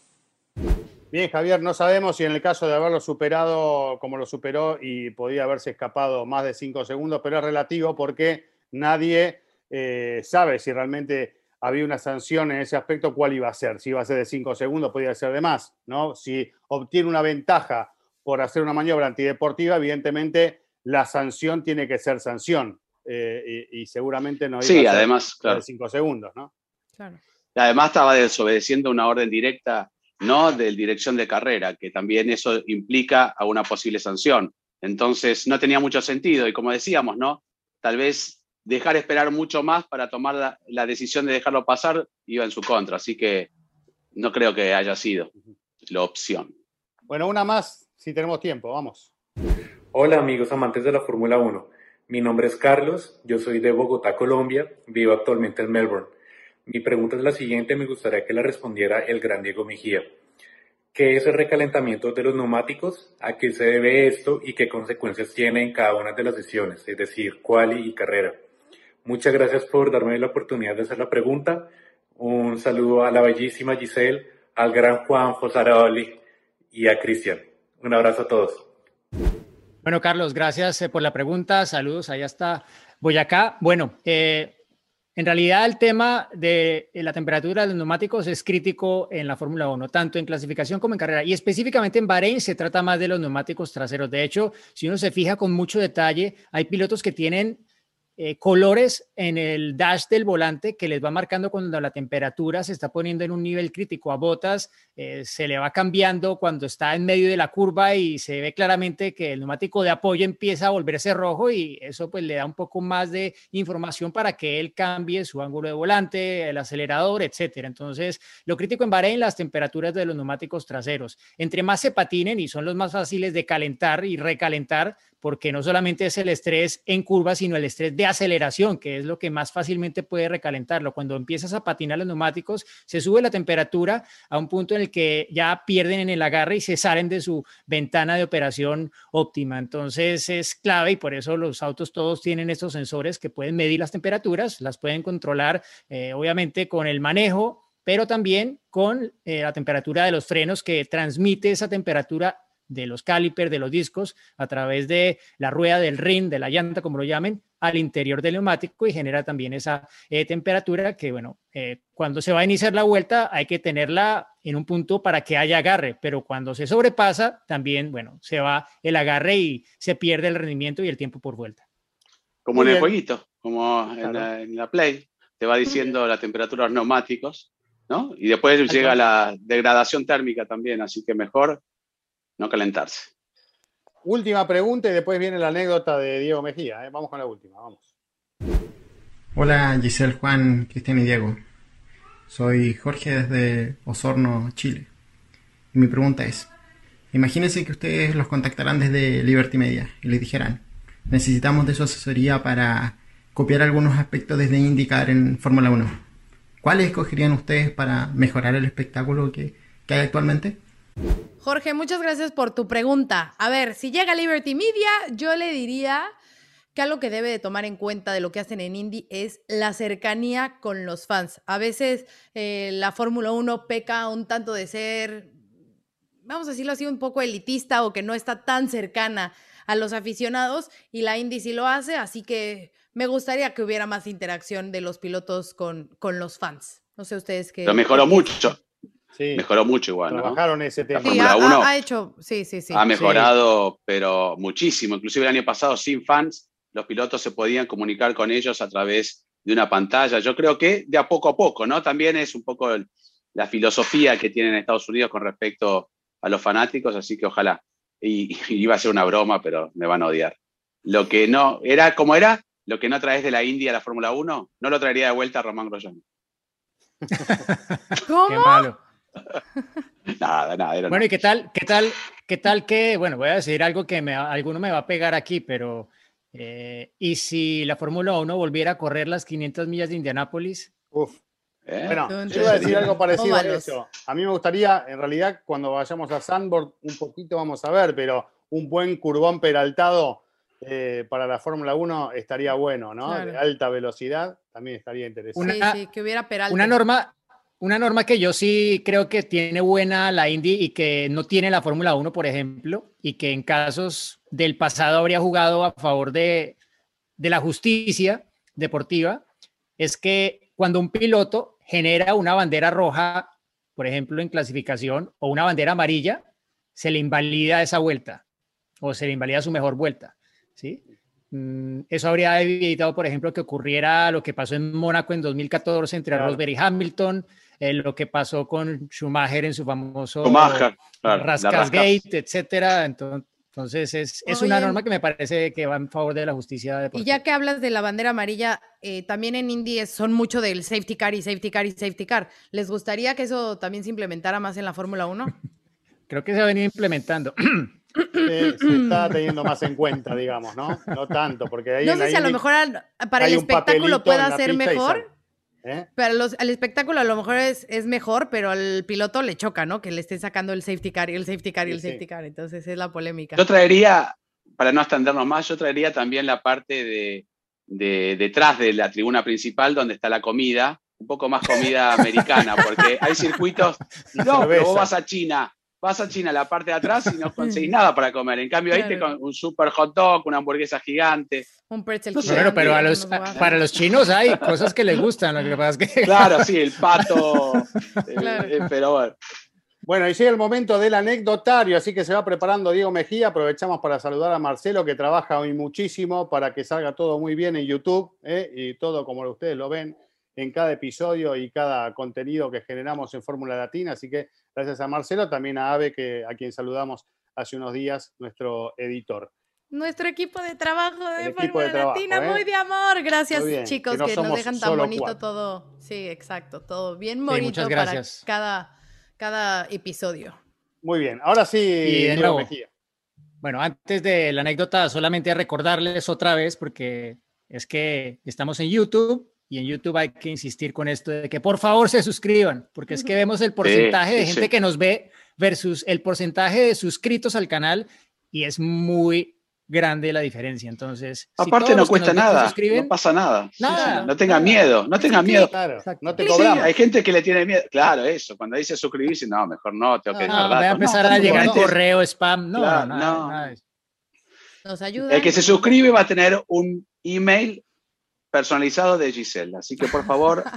S1: Bien, Javier, no sabemos si en el caso de haberlo superado como lo superó y podía haberse escapado más de 5 segundos, pero es relativo porque nadie eh, sabe si realmente había una sanción en ese aspecto, ¿cuál iba a ser? Si iba a ser de 5 segundos, podía ser de más, ¿no? Si obtiene una ventaja por hacer una maniobra antideportiva, evidentemente la sanción tiene que ser sanción. Eh, y, seguramente no iba
S3: sí, a además,
S1: de 5 segundos, ¿no?
S3: Claro. además estaba desobedeciendo una orden directa, no de dirección de carrera, que también eso implica a una posible sanción. Entonces no tenía mucho sentido y como decíamos, ¿no? Tal vez dejar esperar mucho más para tomar la, decisión de dejarlo pasar iba en su contra. Así que no creo que haya sido la opción.
S1: Bueno, una más si tenemos tiempo, vamos.
S7: Hola amigos amantes de la Fórmula 1. Mi nombre es Carlos, yo soy de Bogotá, Colombia, vivo actualmente en Melbourne. Mi pregunta es la siguiente, me gustaría que la respondiera el gran Diego Mejía. ¿Qué es el recalentamiento de los neumáticos? ¿A qué se debe esto y qué consecuencias tiene en cada una de las sesiones, es decir, quali y carrera? Muchas gracias por darme la oportunidad de hacer la pregunta. Un saludo a la bellísima Giselle, al gran Juan Fosaroli y a Cristian. Un abrazo a todos.
S4: Bueno, Carlos, gracias eh, por la pregunta. Saludos, allá está Boyacá. Bueno, eh, en realidad el tema de la temperatura de los neumáticos es crítico en la Fórmula 1, tanto en clasificación como en carrera. Y específicamente en Bahrein se trata más de los neumáticos traseros. De hecho, si uno se fija con mucho detalle, hay pilotos que tienen eh, colores en el dash del volante que les va marcando cuando la temperatura se está poniendo en un nivel crítico. A botas eh, se le va cambiando cuando está en medio de la curva y se ve claramente que el neumático de apoyo empieza a volverse rojo y eso pues le da un poco más de información para que él cambie su ángulo de volante, el acelerador, etcétera. Entonces, lo crítico en Bahrein, las temperaturas de los neumáticos traseros. Entre más se patinen y son los más fáciles de calentar y recalentar, porque no solamente es el estrés en curva, sino el estrés de aceleración, que es lo que más fácilmente puede recalentarlo. Cuando empiezas a patinar los neumáticos, se sube la temperatura a un punto en el que ya pierden en el agarre y se salen de su ventana de operación óptima. Entonces es clave y por eso los autos todos tienen estos sensores que pueden medir las temperaturas, las pueden controlar eh, obviamente con el manejo pero también con eh, la temperatura de los frenos que transmite esa temperatura de los calipers, de los discos, a través de la rueda del ring, de la llanta, como lo llamen, al interior del neumático y genera también esa eh, temperatura que, bueno, eh, cuando se va a iniciar la vuelta hay que tenerla en un punto para que haya agarre, pero cuando se sobrepasa, también, bueno, se va el agarre y se pierde el rendimiento y el tiempo por vuelta.
S3: Como en el jueguito, como en, la, Play, te va diciendo la temperatura de los neumáticos, ¿no? Y después llega la degradación térmica también, así que mejor no calentarse.
S1: Última pregunta y después viene la anécdota de Diego Mejía. ¿eh? Vamos con la última, vamos.
S9: Hola Giselle, Juan, Cristian y Diego. Soy Jorge desde Osorno, Chile. Y mi pregunta es, imagínense que ustedes los contactarán desde Liberty Media y les dijeran, necesitamos de su asesoría para copiar algunos aspectos desde indicar en Fórmula 1. ¿Cuáles escogerían ustedes para mejorar el espectáculo que, que hay actualmente?
S2: Jorge, muchas gracias por tu pregunta. A ver, si llega Liberty Media, yo le diría que algo que debe de tomar en cuenta de lo que hacen en Indy es la cercanía con los fans. A veces eh, la Fórmula 1 peca un tanto de ser, vamos a decirlo así, un poco elitista o que no está tan cercana a los aficionados y la Indy sí lo hace, así que me gustaría que hubiera más interacción de los pilotos con, con los fans. No sé ustedes qué.
S3: Lo mejoró mucho. Mejoró mucho igual.
S1: Trabajaron ese tema.
S2: Sí, ha, hecho, sí, sí, sí.
S3: Ha mejorado, pero muchísimo. Inclusive el año pasado, sin fans, los pilotos se podían comunicar con ellos a través de una pantalla. Yo creo que de a poco a poco, ¿no? También es un poco la filosofía que tienen Estados Unidos con respecto a los fanáticos, así que ojalá. Y, iba a ser una broma, pero me van a odiar. Lo que no, era como era, lo que no traes de la India a la Fórmula 1, no lo traería de vuelta a Román Grosjean.
S2: ¿Cómo? Qué malo.
S3: nada, nada.
S4: bueno, ¿y qué tal, qué tal, qué tal que, bueno, voy a decir algo que me, alguno me va a pegar aquí, pero eh, ¿y si la Fórmula 1 volviera a correr las 500 millas de Indianápolis?
S1: Uf. ¿Eh? Bueno, yo iba a decir algo parecido a eso. A mí me gustaría, en realidad, cuando vayamos a Sandboard, un poquito vamos a ver, pero un buen curbón peraltado eh, para la Fórmula 1 estaría bueno, ¿no? De alta velocidad también estaría interesante.
S2: Una, sí, que hubiera peralta.
S4: Una norma, una norma que yo sí creo que tiene buena la Indy y que no tiene la Fórmula 1, por ejemplo, y que en casos del pasado habría jugado a favor de, de la justicia deportiva, es que cuando un piloto genera una bandera roja, por ejemplo, en clasificación, o una bandera amarilla, se le invalida esa vuelta o se le invalida su mejor vuelta. ¿sí? Mm, eso habría evitado, por ejemplo, que ocurriera lo que pasó en Mónaco en 2014 entre Rosberg y Hamilton, eh, lo que pasó con Schumacher en su famoso
S3: Schumacher,
S4: Gate, etcétera. Entonces, entonces, es, es una norma que me parece que va en favor de la justicia deportiva.
S2: Y ya que hablas de la bandera amarilla, eh, también en Indy son mucho del safety car y safety car y safety car. ¿Les gustaría que eso también se implementara más en la Fórmula 1?
S4: Creo que se ha venido implementando.
S1: se está teniendo más en cuenta, digamos, ¿no? No tanto, porque ahí
S2: No sé si a lo mejor para el espectáculo pueda ser mejor, ¿Eh? Pero los, al espectáculo a lo mejor es, es, mejor, pero al piloto le choca, ¿no? Que le estén sacando el safety car y el safety car y el safety car. Entonces es la polémica.
S3: Yo traería, para no extendernos más, yo traería también la parte de, de detrás de la tribuna principal donde está la comida, un poco más comida americana, porque hay circuitos. No, pero vos vas a China vas a China, la parte de atrás, y no conseguís nada para comer. En cambio, ahí te con un super hot dog, una hamburguesa gigante.
S2: Un pretzel
S4: gigante. pero para los chinos hay cosas que les gustan, lo que pasa es que...
S3: Claro, sí, el pato. Eh, eh, pero bueno.
S1: Bueno, y llega el momento del anecdotario, así que se va preparando Diego Mejía. Aprovechamos para saludar a Marcelo, que trabaja hoy muchísimo para que salga todo muy bien en YouTube ¿eh? y todo como ustedes lo ven en cada episodio y cada contenido que generamos en Fórmula Latina. Así que gracias a Marcelo, también a Ave, que, a quien saludamos hace unos días, nuestro editor.
S2: Nuestro equipo de trabajo de Fórmula Latina, ¿eh? muy de amor. Gracias, chicos, que, nos dejan tan bonito todo. Sí, exacto, todo bien bonito para cada, cada episodio.
S1: Muy bien, ahora sí, y
S4: Bueno, antes de la anécdota, solamente recordarles otra vez, porque es que estamos en YouTube, y en YouTube hay que insistir con esto de que por favor se suscriban, porque es que vemos el porcentaje de gente que nos ve versus el porcentaje de suscritos al canal y es muy grande la diferencia. Entonces,
S3: aparte no cuesta nada, no pasa nada. no tenga miedo, no tenga miedo.
S1: no te cobramos.
S3: hay gente que le tiene miedo. Claro, eso, cuando dice suscribirse, no, mejor no, tengo que
S4: no, Voy a empezar a llegar correo, spam, no, no,
S2: Nos ayuda.
S3: El que se suscribe va a tener un email personalizado de Giselle. Así que por favor.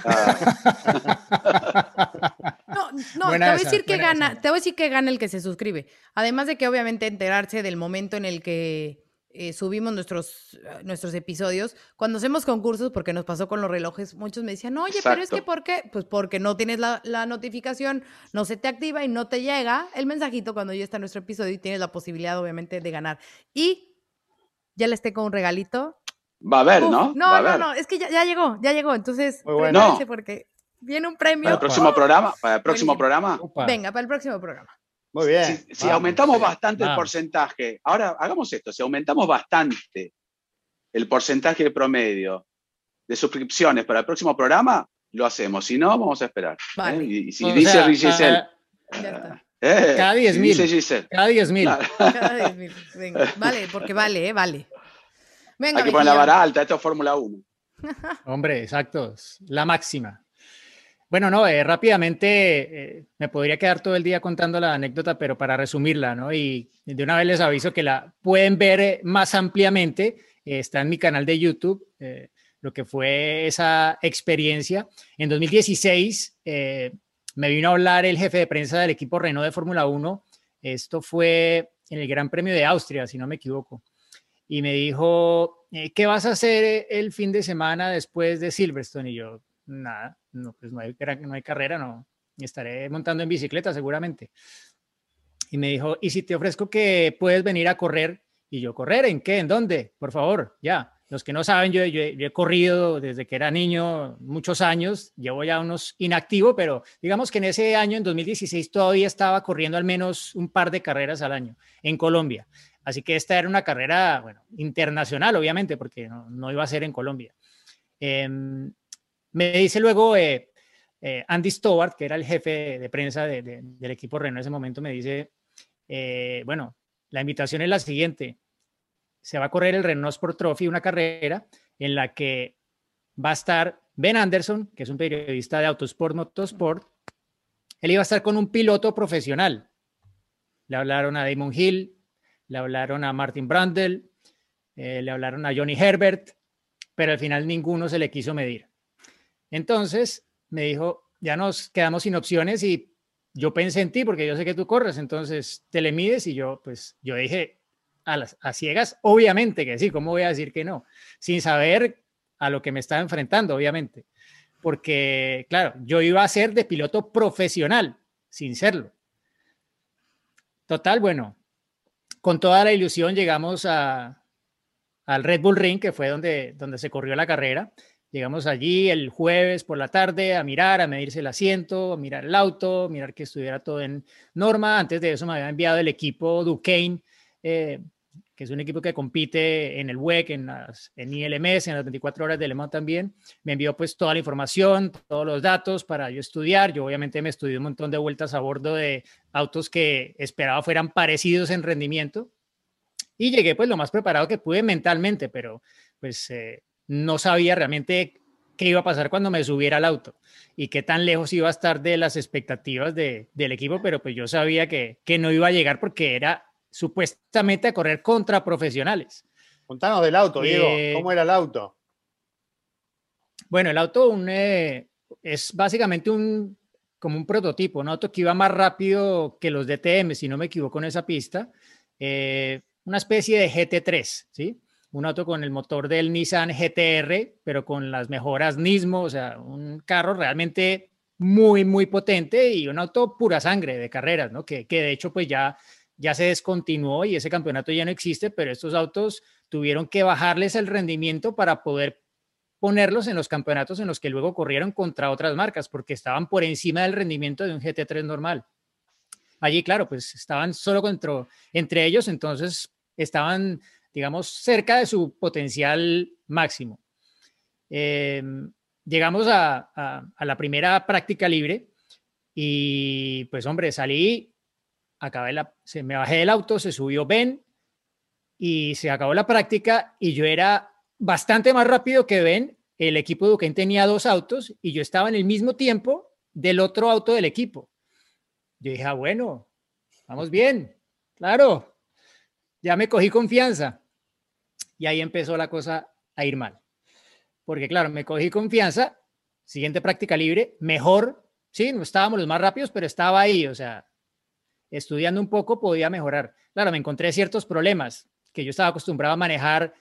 S2: Ah. no, no te voy a decir que gana, te voy a decir que gana el que se suscribe. Además de que obviamente enterarse del momento en el que eh, subimos nuestros, nuestros episodios, cuando hacemos concursos, porque nos pasó con los relojes, muchos me decían, oye, pero es que ¿por qué? Pues porque no tienes la, la, notificación, no se te activa y no te llega el mensajito cuando ya está nuestro episodio y tienes la posibilidad, obviamente, de ganar. Y ya les tengo un regalito
S3: Va a haber, ¿no?
S2: No, no, no, es que ya, llegó, ya llegó. Entonces, Muy bueno. porque viene un premio.
S3: ¿Para el próximo programa? ¿Para el próximo programa?
S2: Venga, para el próximo programa.
S1: Muy bien.
S3: Si, aumentamos bastante el porcentaje, ahora hagamos esto, si aumentamos bastante el porcentaje de promedio de suscripciones para el próximo programa, lo hacemos. Si no, vamos a esperar. ¿eh? Vale. Y, si dice Giselle.
S4: Eh, cada 10 mil. Cada 10 mil.
S2: Cada 10 mil. Vale, porque vale, ¿eh? vale.
S3: Hay que poner la vara alta, esto es Fórmula 1.
S4: Hombre, exacto, la máxima. Bueno, no, eh, rápidamente eh, me podría quedar todo el día contando la anécdota, pero para resumirla, ¿no? Y de una vez les aviso que la pueden ver eh, más ampliamente, está en mi canal de YouTube, lo que fue esa experiencia. En 2016 me vino a hablar el jefe de prensa del equipo Renault de Fórmula 1. Esto fue en el Gran Premio de Austria, si no me equivoco. Y me dijo, eh, ¿qué vas a hacer el fin de semana después de Silverstone? Y yo, nada, no, pues no hay, no hay carrera, no. Estaré montando en bicicleta seguramente. Y me dijo, ¿y si te ofrezco que puedes venir a correr? Y yo, ¿correr en qué? ¿En dónde? Por favor, ya. Los que no saben, yo, he corrido desde que era niño muchos años, llevo ya unos inactivo, pero digamos que en ese año, en 2016, todavía estaba corriendo al menos un par de carreras al año en Colombia. Así que esta era una carrera, bueno, internacional, obviamente, porque no, iba a ser en Colombia. Em, me dice luego eh, eh, Andy Stowart, que era el jefe de prensa del equipo Renault en ese momento, me dice, eh, bueno, la invitación es la siguiente. Se va a correr el Renault Sport Trophy, una carrera en la que va a estar Ben Anderson, que es un periodista de Autosport Motorsport. Él iba a estar con un piloto profesional. Le hablaron a Damon Hill, le hablaron a Martin Brandel, eh, le hablaron a Johnny Herbert, pero al final ninguno se le quiso medir. Entonces me dijo, ya nos quedamos sin opciones y yo pensé en ti porque yo sé que tú corres, entonces te le mides y yo, pues, yo dije a, las, a ciegas, obviamente que sí, ¿cómo voy a decir que no? Sin saber a lo que me estaba enfrentando, obviamente. Porque, claro, yo iba a ser de piloto profesional, sin serlo. Total, bueno, con toda la ilusión llegamos a, al Red Bull Ring, que fue donde, donde se corrió la carrera. Llegamos allí el jueves por la tarde a mirar, a medirse el asiento, a mirar el auto, mirar que estuviera todo en norma. Antes de eso me había enviado el equipo Duquesne, eh, que es un equipo que compite en el WEC, en, las, en ILMS, en las 24 horas de Le también. Me envió pues toda la información, todos los datos para yo estudiar. Yo obviamente me estudié un montón de vueltas a bordo de autos que esperaba fueran parecidos en rendimiento. Y llegué pues lo más preparado que pude mentalmente, pero pues... Eh, no sabía realmente qué iba a pasar cuando me subiera al auto y qué tan lejos iba a estar de las expectativas del equipo, pero pues yo sabía que, no iba a llegar porque era supuestamente a correr contra profesionales.
S1: Contanos del auto, Diego. Eh, ¿Cómo era el auto?
S4: Bueno, el auto un, eh, es básicamente un como un prototipo, un auto que iba más rápido que los DTM, si no me equivoco en esa pista, eh, una especie de GT3, ¿sí? un auto con el motor del Nissan GTR, pero con las mejoras Nismo, o sea, un carro realmente muy, muy potente y un auto pura sangre de carreras, ¿no? Que, de hecho pues ya, ya se descontinuó y ese campeonato ya no existe, pero estos autos tuvieron que bajarles el rendimiento para poder ponerlos en los campeonatos en los que luego corrieron contra otras marcas, porque estaban por encima del rendimiento de un GT3 normal. Allí, claro, pues estaban solo contra, entre ellos, entonces estaban digamos, cerca de su potencial máximo. Em, llegamos a, la primera práctica libre y pues hombre, salí, acabé la, se me bajé del auto, se subió Ben y se acabó la práctica y yo era bastante más rápido que Ben. El equipo de Duquesne tenía dos autos y yo estaba en el mismo tiempo del otro auto del equipo. Yo dije, ah, bueno, vamos bien, claro, ya me cogí confianza. Y ahí empezó la cosa a ir mal. Porque claro, me cogí confianza, siguiente práctica libre, mejor, sí, no estábamos los más rápidos, pero estaba ahí, o sea, estudiando un poco podía mejorar. Claro, me encontré ciertos problemas, que yo estaba acostumbrado a manejar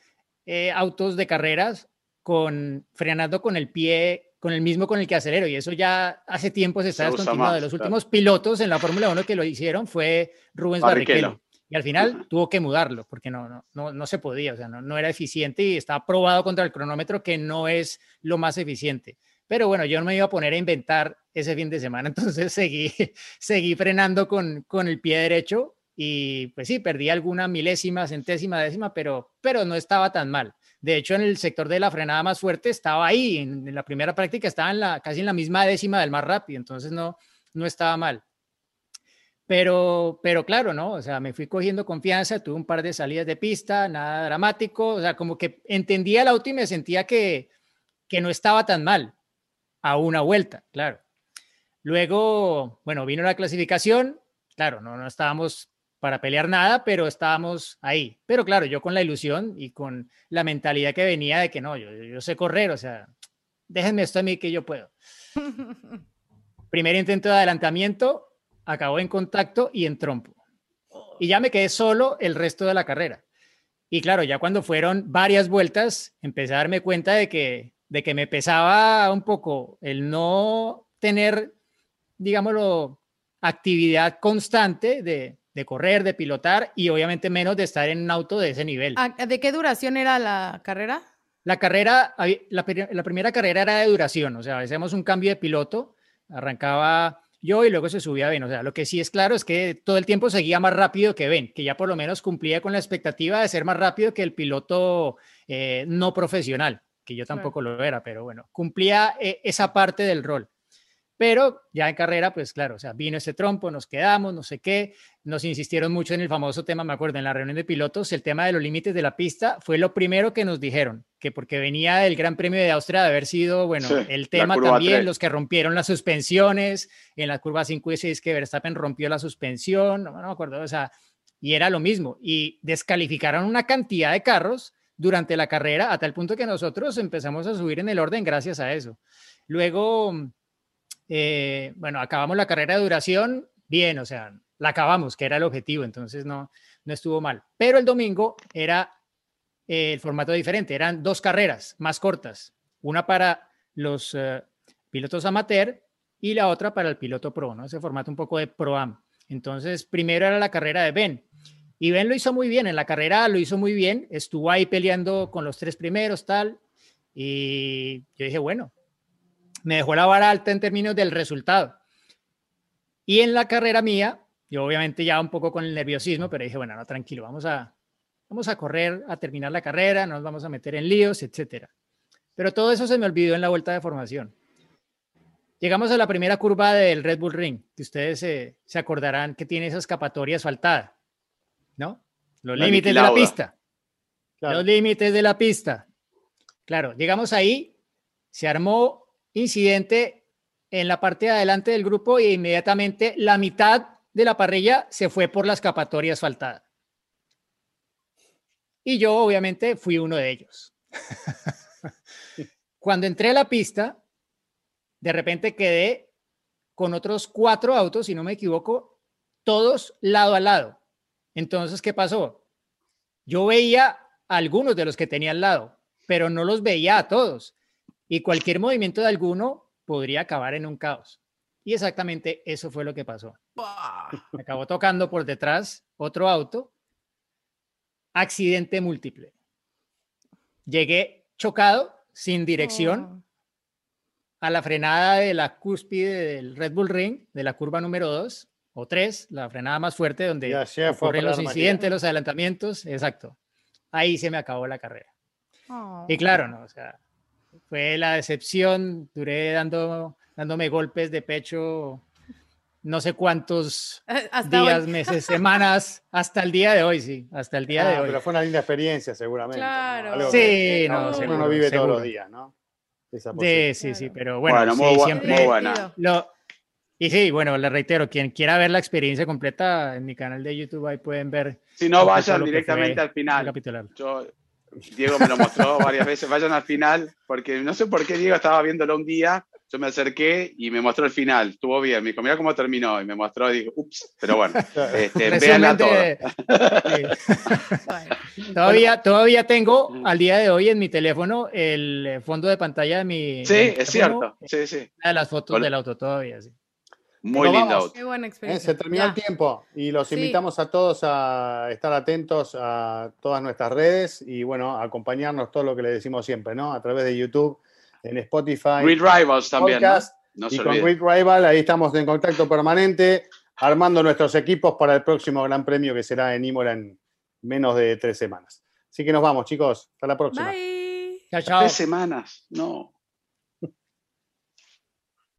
S4: eh, autos de carreras con frenando con el pie con el mismo con el que acelero y eso ya hace tiempo se está descontinuado. De los últimos pilotos en la Fórmula 1 que lo hicieron fue Rubens Barrichello. Y al final tuvo que mudarlo porque no, no, no, se podía, o sea, no, no era eficiente y estaba probado contra el cronómetro que no es lo más eficiente. Pero bueno, yo no me iba a poner a inventar ese fin de semana, entonces seguí, seguí frenando con, con el pie derecho y pues sí, perdí alguna milésima, centésima, décima, pero, pero no estaba tan mal. De hecho, en el sector de la frenada más fuerte estaba ahí, en, en la primera práctica estaba en la, casi en la misma décima del más rápido, entonces no, no estaba mal. Pero, pero claro, ¿no? O sea, me fui cogiendo confianza, tuve un par de salidas de pista, nada dramático, o sea, como que entendía el auto y sentía que, que no estaba tan mal a una vuelta, claro. Luego, bueno, vino la clasificación, claro, no, no estábamos para pelear nada, pero estábamos ahí. Pero claro, yo con la ilusión y con la mentalidad que venía de que no, yo, yo sé correr, o sea, déjenme esto a mí que yo puedo. Primer intento de adelantamiento, acabó en contacto y en trompo. Y ya me quedé solo el resto de la carrera. Y claro, ya cuando fueron varias vueltas, empecé a darme cuenta de que, de que me pesaba un poco el no tener, digámoslo, actividad constante de, de correr, de pilotar y obviamente menos de estar en un auto de ese nivel.
S2: Ah, ¿De qué duración era la carrera?
S4: La carrera, la, la primera carrera era de duración, o sea, hacemos un cambio de piloto, arrancaba yo y luego se subía Ben. O sea, lo que sí es claro es que todo el tiempo seguía más rápido que Ben, que ya por lo menos cumplía con la expectativa de ser más rápido que el piloto eh, no profesional, que yo tampoco lo era, pero bueno, cumplía eh, esa parte del rol. Pero ya en carrera, pues claro, o sea, vino ese trompo, nos quedamos, no sé qué, nos insistieron mucho en el famoso tema, me acuerdo, en la reunión de pilotos, el tema de los límites de la pista fue lo primero que nos dijeron, que porque venía del Gran Premio de Austria de haber sido, bueno, el tema también, los que rompieron las suspensiones, en la curva 5 y 6 que Verstappen rompió la suspensión, no, no me acuerdo, o sea, y era lo mismo, y descalificaron una cantidad de carros durante la carrera a tal punto que nosotros empezamos a subir en el orden gracias a eso. Luego eh, bueno, acabamos la carrera de duración bien, o sea, la acabamos, que era el objetivo, entonces no, no estuvo mal. Pero el domingo era eh, el formato diferente, eran dos carreras más cortas, una para los eh, pilotos amateur y la otra para el piloto pro, ¿no? Ese formato un poco de pro-am. Entonces, primero era la carrera de Ben. Y Ben lo hizo muy bien, en la carrera lo hizo muy bien, estuvo ahí peleando con los tres primeros, tal. Y yo dije, bueno, me dejó la vara alta en términos del resultado. Y en la carrera mía, yo obviamente ya un poco con el nerviosismo, pero dije, bueno, no, tranquilo, vamos a, vamos a correr, a terminar la carrera, no nos vamos a meter en líos, etcétera. Pero todo eso se me olvidó en la vuelta de formación. Llegamos a la primera curva del Red Bull Ring, que ustedes se acordarán que tiene esa escapatoria asfaltada, ¿no? Los límites de la pista. Los límites de la pista. Claro, llegamos ahí, se armó incidente en la parte de adelante del grupo e inmediatamente la mitad de la parrilla se fue por la escapatoria asfaltada. Y yo obviamente fui uno de ellos. Cuando entré a la pista, de repente quedé con otros cuatro autos, si no me equivoco, todos lado a lado. Entonces, ¿qué pasó? Yo veía a algunos de los que tenía al lado, pero no los veía a todos y cualquier movimiento de alguno podría acabar en un caos. Y exactamente eso fue lo que pasó. Me acabó tocando por detrás otro auto. Accidente múltiple. Llegué chocado, sin dirección, oh. a la frenada de la cúspide del Red Bull Ring, de la curva número 2 o 3, la frenada más fuerte donde ocurren los incidentes, los adelantamientos. Exacto. Ahí se me acabó la carrera. Y claro, no, o sea, fue la decepción, duré dando, dándome golpes de pecho no sé cuántos eh, días, meses, semanas, hasta el día de hoy, sí, hasta el día de ah, hoy.
S1: Pero fue una linda experiencia, seguramente.
S2: Claro.
S4: Sí, no,
S1: uno no vive todos los días, ¿no?
S4: Sí, sí, sí, pero bueno, sí, siempre.
S3: Muy buena.
S4: Lo, y sí, bueno, le reitero, quien quiera ver la experiencia completa en mi canal de YouTube, ahí pueden ver.
S3: Si no, vayan directamente al final. Yo Diego me lo mostró varias veces, vayan al final, porque no sé por qué Diego estaba viéndolo un día, yo me acerqué y me mostró el final, estuvo bien, me dijo, mira cómo terminó, y me mostró y dije, ups, pero bueno, este, véanla todo.
S4: todavía, todavía tengo al día de hoy en mi teléfono el fondo de pantalla de mi...
S3: Sí, es cierto, sí, sí.
S4: De las fotos del auto todavía, sí.
S3: Muy lindo.
S2: Qué buena experiencia.
S1: se terminó el tiempo y los invitamos a todos a estar atentos a todas nuestras redes y bueno, a acompañarnos todo lo que le decimos siempre, ¿no? A través de YouTube, en Spotify.
S3: Grid Rivals también.
S1: ¿no? y con Grid Rival, ahí estamos en contacto permanente, armando nuestros equipos para el próximo Gran Premio que será en Imola en menos de tres semanas. Así que nos vamos, chicos. Hasta la próxima.
S2: Bye.
S3: Chao, chao. Tres semanas, no.